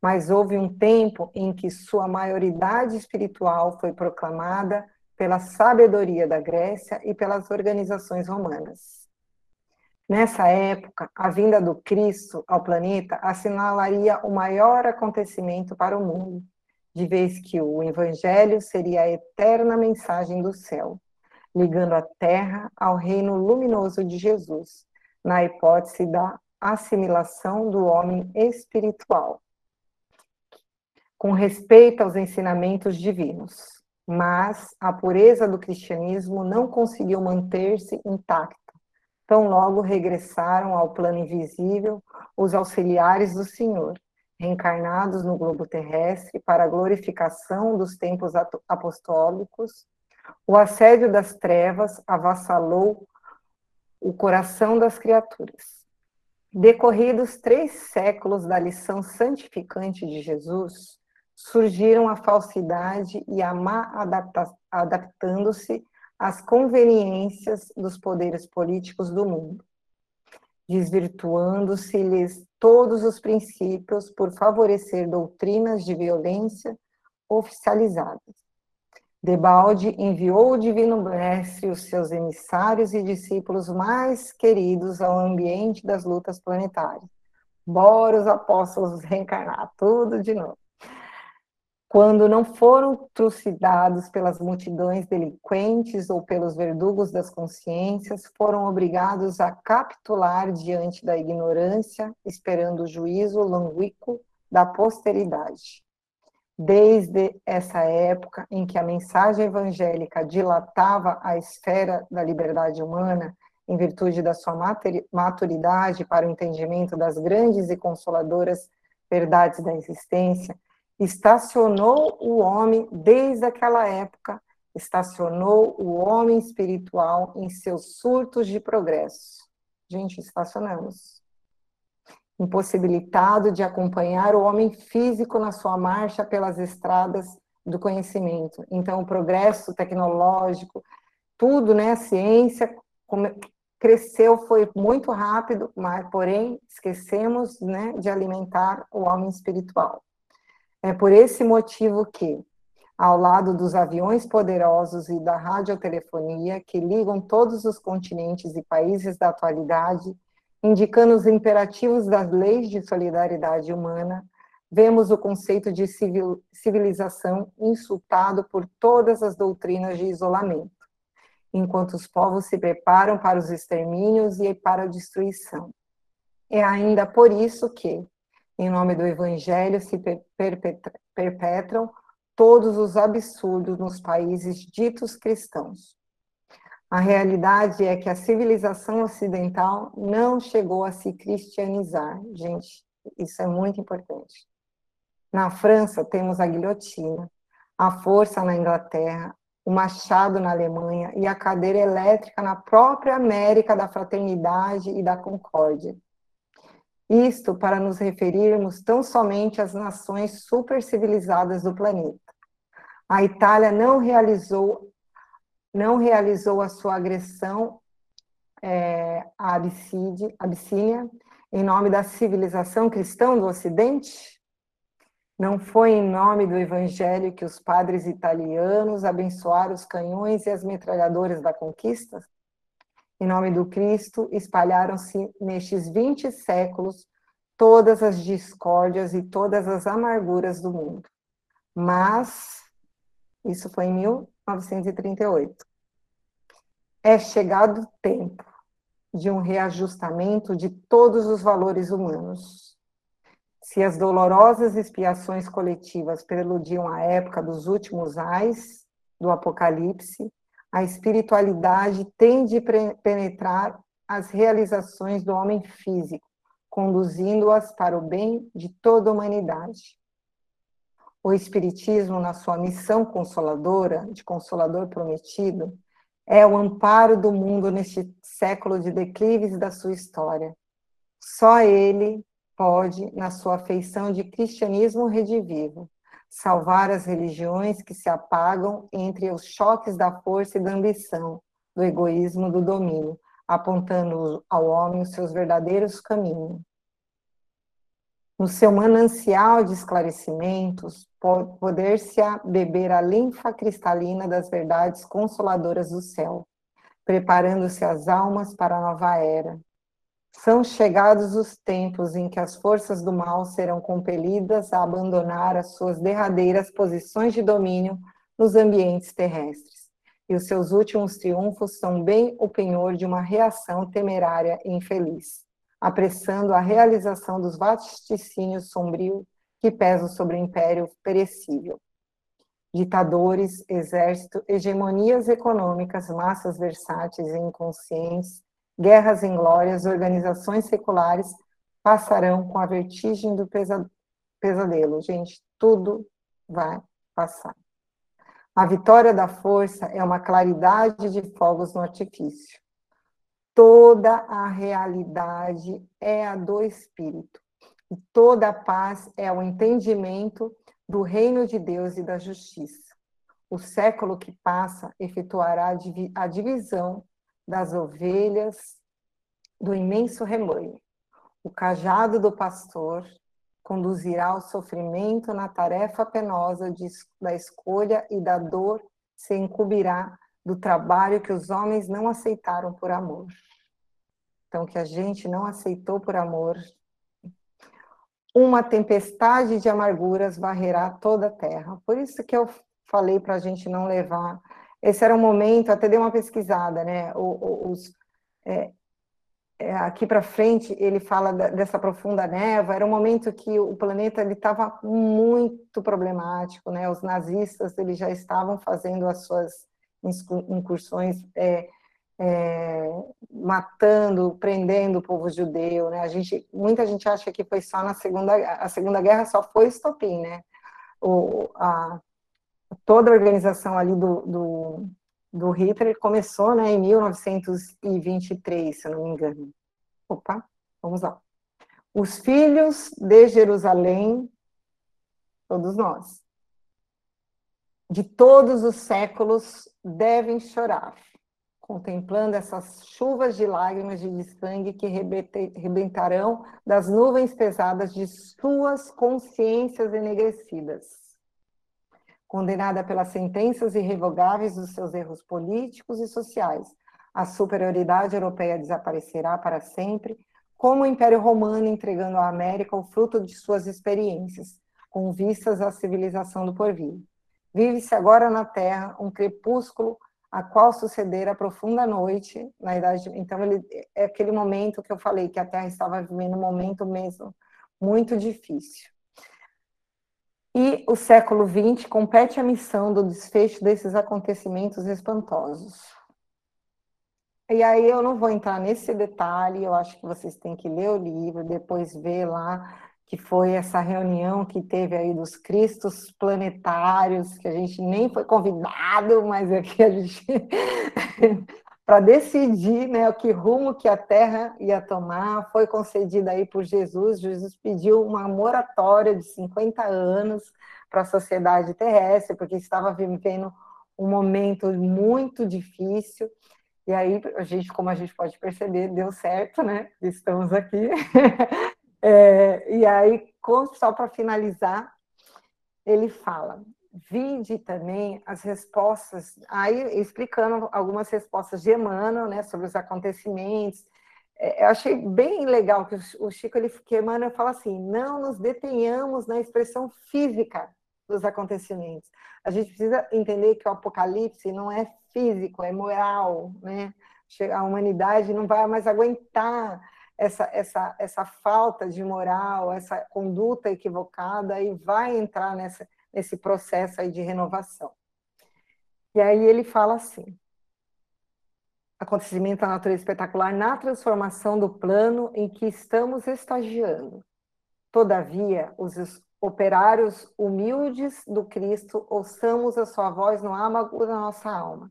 Mas houve um tempo em que sua maioridade espiritual foi proclamada pela sabedoria da Grécia e pelas organizações romanas. Nessa época, a vinda do Cristo ao planeta assinalaria o maior acontecimento para o mundo, de vez que o Evangelho seria a eterna mensagem do céu, ligando a Terra ao reino luminoso de Jesus, na hipótese da assimilação do homem espiritual, com respeito aos ensinamentos divinos. Mas a pureza do cristianismo não conseguiu manter-se intacta Tão logo regressaram ao plano invisível os auxiliares do Senhor, reencarnados no globo terrestre para a glorificação dos tempos apostólicos, o assédio das trevas avassalou o coração das criaturas. Decorridos três séculos da lição santificante de Jesus, surgiram a falsidade e a má adaptando-se as conveniências dos poderes políticos do mundo, desvirtuando-se-lhes todos os princípios por favorecer doutrinas de violência oficializadas. Debalde enviou o Divino Mestre os seus emissários e discípulos mais queridos ao ambiente das lutas planetárias. Bora os apóstolos reencarnar, tudo de novo quando não foram trucidados pelas multidões delinquentes ou pelos verdugos das consciências, foram obrigados a capitular diante da ignorância, esperando o juízo longínquo da posteridade. Desde essa época em que a mensagem evangélica dilatava a esfera da liberdade humana, em virtude da sua maturidade para o entendimento das grandes e consoladoras verdades da existência, estacionou o homem desde aquela época, estacionou o homem espiritual em seus surtos de progresso. Gente, estacionamos. Impossibilitado de acompanhar o homem físico na sua marcha pelas estradas do conhecimento. Então, o progresso tecnológico, tudo, né, a ciência cresceu, foi muito rápido, mas, porém, esquecemos, né, de alimentar o homem espiritual. É por esse motivo que, ao lado dos aviões poderosos e da radiotelefonia que ligam todos os continentes e países da atualidade, indicando os imperativos das leis de solidariedade humana, vemos o conceito de civil, civilização insultado por todas as doutrinas de isolamento, enquanto os povos se preparam para os extermínios e para a destruição. É ainda por isso que, em nome do Evangelho, se perpetram todos os absurdos nos países ditos cristãos. A realidade é que a civilização ocidental não chegou a se cristianizar. Gente, isso é muito importante. Na França, temos a guilhotina, a força na Inglaterra, o machado na Alemanha e a cadeira elétrica na própria América da fraternidade e da concórdia. Isto para nos referirmos tão somente às nações supercivilizadas do planeta. A Itália não realizou, não realizou a sua agressão é, à Abissínia em nome da civilização cristã do Ocidente? Não foi em nome do Evangelho que os padres italianos abençoaram os canhões e as metralhadoras da conquista? Em nome do Cristo, espalharam-se nestes 20 séculos todas as discórdias e todas as amarguras do mundo. Mas, isso foi em 1938. É chegado o tempo de um reajustamento de todos os valores humanos. Se as dolorosas expiações coletivas preludiam a época dos últimos ais do Apocalipse, a espiritualidade tem de penetrar as realizações do homem físico, conduzindo-as para o bem de toda a humanidade. O Espiritismo, na sua missão consoladora, de consolador prometido, é o amparo do mundo neste século de declives da sua história. Só ele pode, na sua feição de cristianismo redivivo, salvar as religiões que se apagam entre os choques da força e da ambição, do egoísmo, do domínio, apontando ao homem os seus verdadeiros caminhos. No seu manancial de esclarecimentos, poder-se beber a linfa cristalina das verdades consoladoras do céu, preparando-se as almas para a nova era, são chegados os tempos em que as forças do mal serão compelidas a abandonar as suas derradeiras posições de domínio nos ambientes terrestres. E os seus últimos triunfos são bem o penhor de uma reação temerária e infeliz, apressando a realização dos vaticínios sombrios que pesam sobre o império perecível. Ditadores, exército, hegemonias econômicas, massas versáteis e inconscientes, guerras inglórias, organizações seculares passarão com a vertigem do pesadelo. Gente, tudo vai passar. A vitória da força é uma claridade de fogos no artifício. Toda a realidade é a do Espírito. E toda a paz é o entendimento do reino de Deus e da justiça. O século que passa efetuará a divisão das ovelhas do imenso rebanho. O cajado do pastor conduzirá ao sofrimento na tarefa penosa de, da escolha e da dor se encobrirá do trabalho que os homens não aceitaram por amor. Então, que a gente não aceitou por amor, uma tempestade de amarguras varrerá toda a terra. Por isso que eu falei para a gente não levar esse era um momento, até dei uma pesquisada, né? Os, é, é, aqui para frente ele fala da, dessa profunda névoa. Era um momento que o planeta ele estava muito problemático, né? Os nazistas eles já estavam fazendo as suas incursões é, é, matando, prendendo o povo judeu, né? A gente, muita gente acha que foi só na segunda, a segunda guerra só foi estopim, né? O, a, toda a organização ali do, do, do Hitler começou, né, em 1923, se eu não me engano. Opa, vamos lá. Os filhos de Jerusalém, todos nós, de todos os séculos, devem chorar contemplando essas chuvas de lágrimas de sangue que rebentarão das nuvens pesadas de suas consciências enegrecidas. Condenada pelas sentenças irrevogáveis dos seus erros políticos e sociais, a superioridade europeia desaparecerá para sempre, como o Império Romano entregando à América o fruto de suas experiências, com vistas à civilização do porvir. Vive-se agora na Terra um crepúsculo a qual suceder a profunda noite na idade. Então ele é aquele momento que eu falei que a Terra estava vivendo um momento mesmo muito difícil. E o século XX compete a missão do desfecho desses acontecimentos espantosos. E aí eu não vou entrar nesse detalhe, eu acho que vocês têm que ler o livro, depois ver lá que foi essa reunião que teve aí dos cristos planetários, que a gente nem foi convidado, mas aqui a gente para decidir, né, o que rumo que a Terra ia tomar, foi concedida aí por Jesus. Jesus pediu uma moratória de 50 anos para a sociedade terrestre, porque estava vivendo um momento muito difícil. E aí, a gente, como a gente pode perceber, deu certo, né? Estamos aqui. É, e aí, só para finalizar, ele fala: vide também as respostas, aí explicando algumas respostas de Emmanuel, né, sobre os acontecimentos. É, eu achei bem legal que o Chico, ele, que Emmanuel fala assim: não nos detenhamos na expressão física dos acontecimentos. A gente precisa entender que o Apocalipse não é físico, é moral, né? A humanidade não vai mais aguentar essa, essa, essa falta de moral, essa conduta equivocada e vai entrar nessa, nesse processo aí de renovação. E aí ele fala assim, acontecimento da natureza espetacular na transformação do plano em que estamos estagiando. Todavia, os operários humildes do Cristo, ouçamos a sua voz no âmago da nossa alma.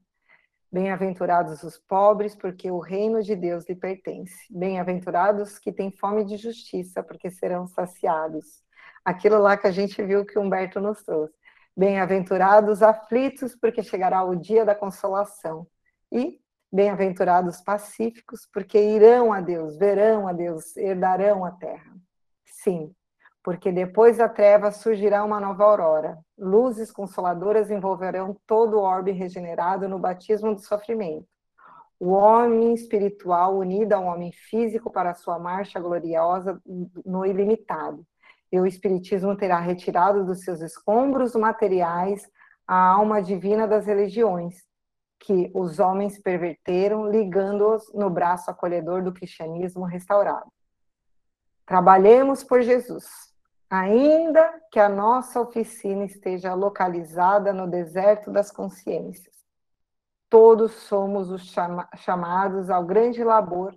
Bem-aventurados os pobres, porque o reino de Deus lhe pertence. Bem-aventurados que têm fome de justiça, porque serão saciados. Aquilo lá que a gente viu que Humberto nos trouxe. Bem-aventurados aflitos, porque chegará o dia da consolação. E bem-aventurados pacíficos, porque irão a Deus, verão a Deus, herdarão a terra. Sim, porque depois da treva surgirá uma nova aurora. Luzes consoladoras envolverão todo o orbe regenerado no batismo do sofrimento. O homem espiritual unido ao homem físico para sua marcha gloriosa no ilimitado. E o espiritismo terá retirado dos seus escombros materiais a alma divina das religiões, que os homens perverteram, ligando-os no braço acolhedor do cristianismo restaurado. Trabalhemos por Jesus ainda que a nossa oficina esteja localizada no deserto das consciências. Todos somos os chama chamados ao grande labor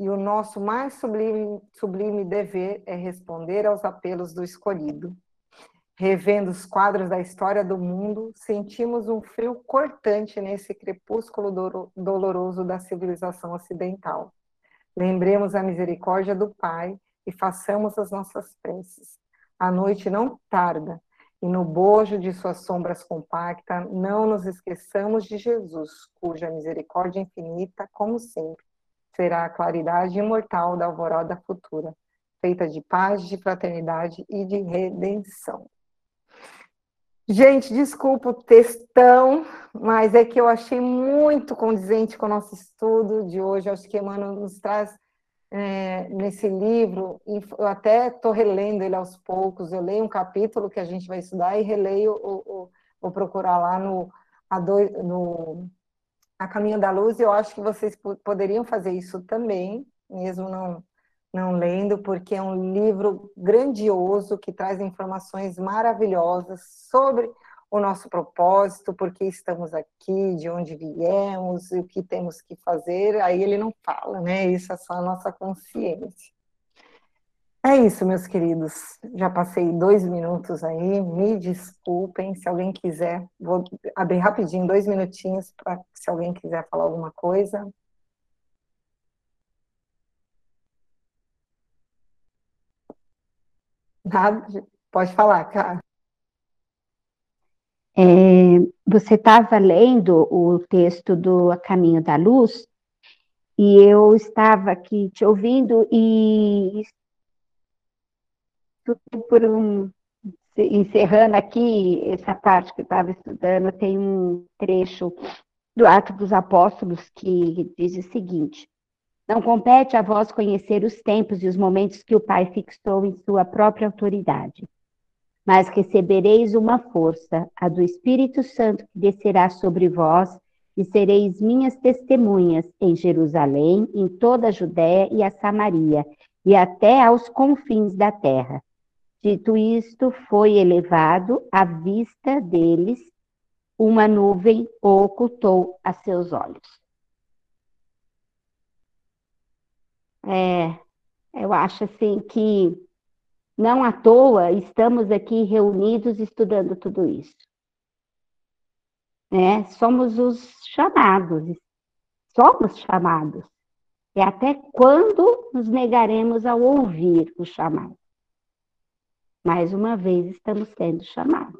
e o nosso mais sublime, sublime dever é responder aos apelos do escolhido. Revendo os quadros da história do mundo, sentimos um frio cortante nesse crepúsculo do doloroso da civilização ocidental. Lembremos a misericórdia do Pai e façamos as nossas preces. A noite não tarda, e no bojo de suas sombras compacta, não nos esqueçamos de Jesus, cuja misericórdia infinita, como sempre, será a claridade imortal da alvorada futura, feita de paz, de fraternidade e de redenção. Gente, desculpa o textão, mas é que eu achei muito condizente com o nosso estudo de hoje. Acho que Emmanuel nos traz é, nesse livro, eu até estou relendo ele aos poucos, eu leio um capítulo que a gente vai estudar e releio, vou procurar lá no a, do, no a Caminho da Luz, eu acho que vocês poderiam fazer isso também, mesmo não, não lendo, porque é um livro grandioso que traz informações maravilhosas sobre o nosso propósito, por que estamos aqui, de onde viemos, o que temos que fazer, aí ele não fala, né? Isso é só a nossa consciência. É isso, meus queridos. Já passei dois minutos aí, me desculpem. Se alguém quiser, vou abrir rapidinho dois minutinhos para se alguém quiser falar alguma coisa. Nada? Pode falar, cara. É, você estava lendo o texto do A Caminho da Luz, e eu estava aqui te ouvindo e por um encerrando aqui essa parte que eu estava estudando, tem um trecho do Ato dos Apóstolos que diz o seguinte: Não compete a vós conhecer os tempos e os momentos que o Pai fixou em sua própria autoridade, mas recebereis uma força, a do Espírito Santo que descerá sobre vós, e sereis minhas testemunhas em Jerusalém, em toda a Judéia e a Samaria, e até aos confins da terra. Dito isto, foi elevado à vista deles, uma nuvem o ocultou a seus olhos. É, eu acho assim que não à toa estamos aqui reunidos estudando tudo isso. É, somos os chamados, somos chamados. E até quando nos negaremos ao ouvir o chamado? Mais uma vez estamos sendo chamados.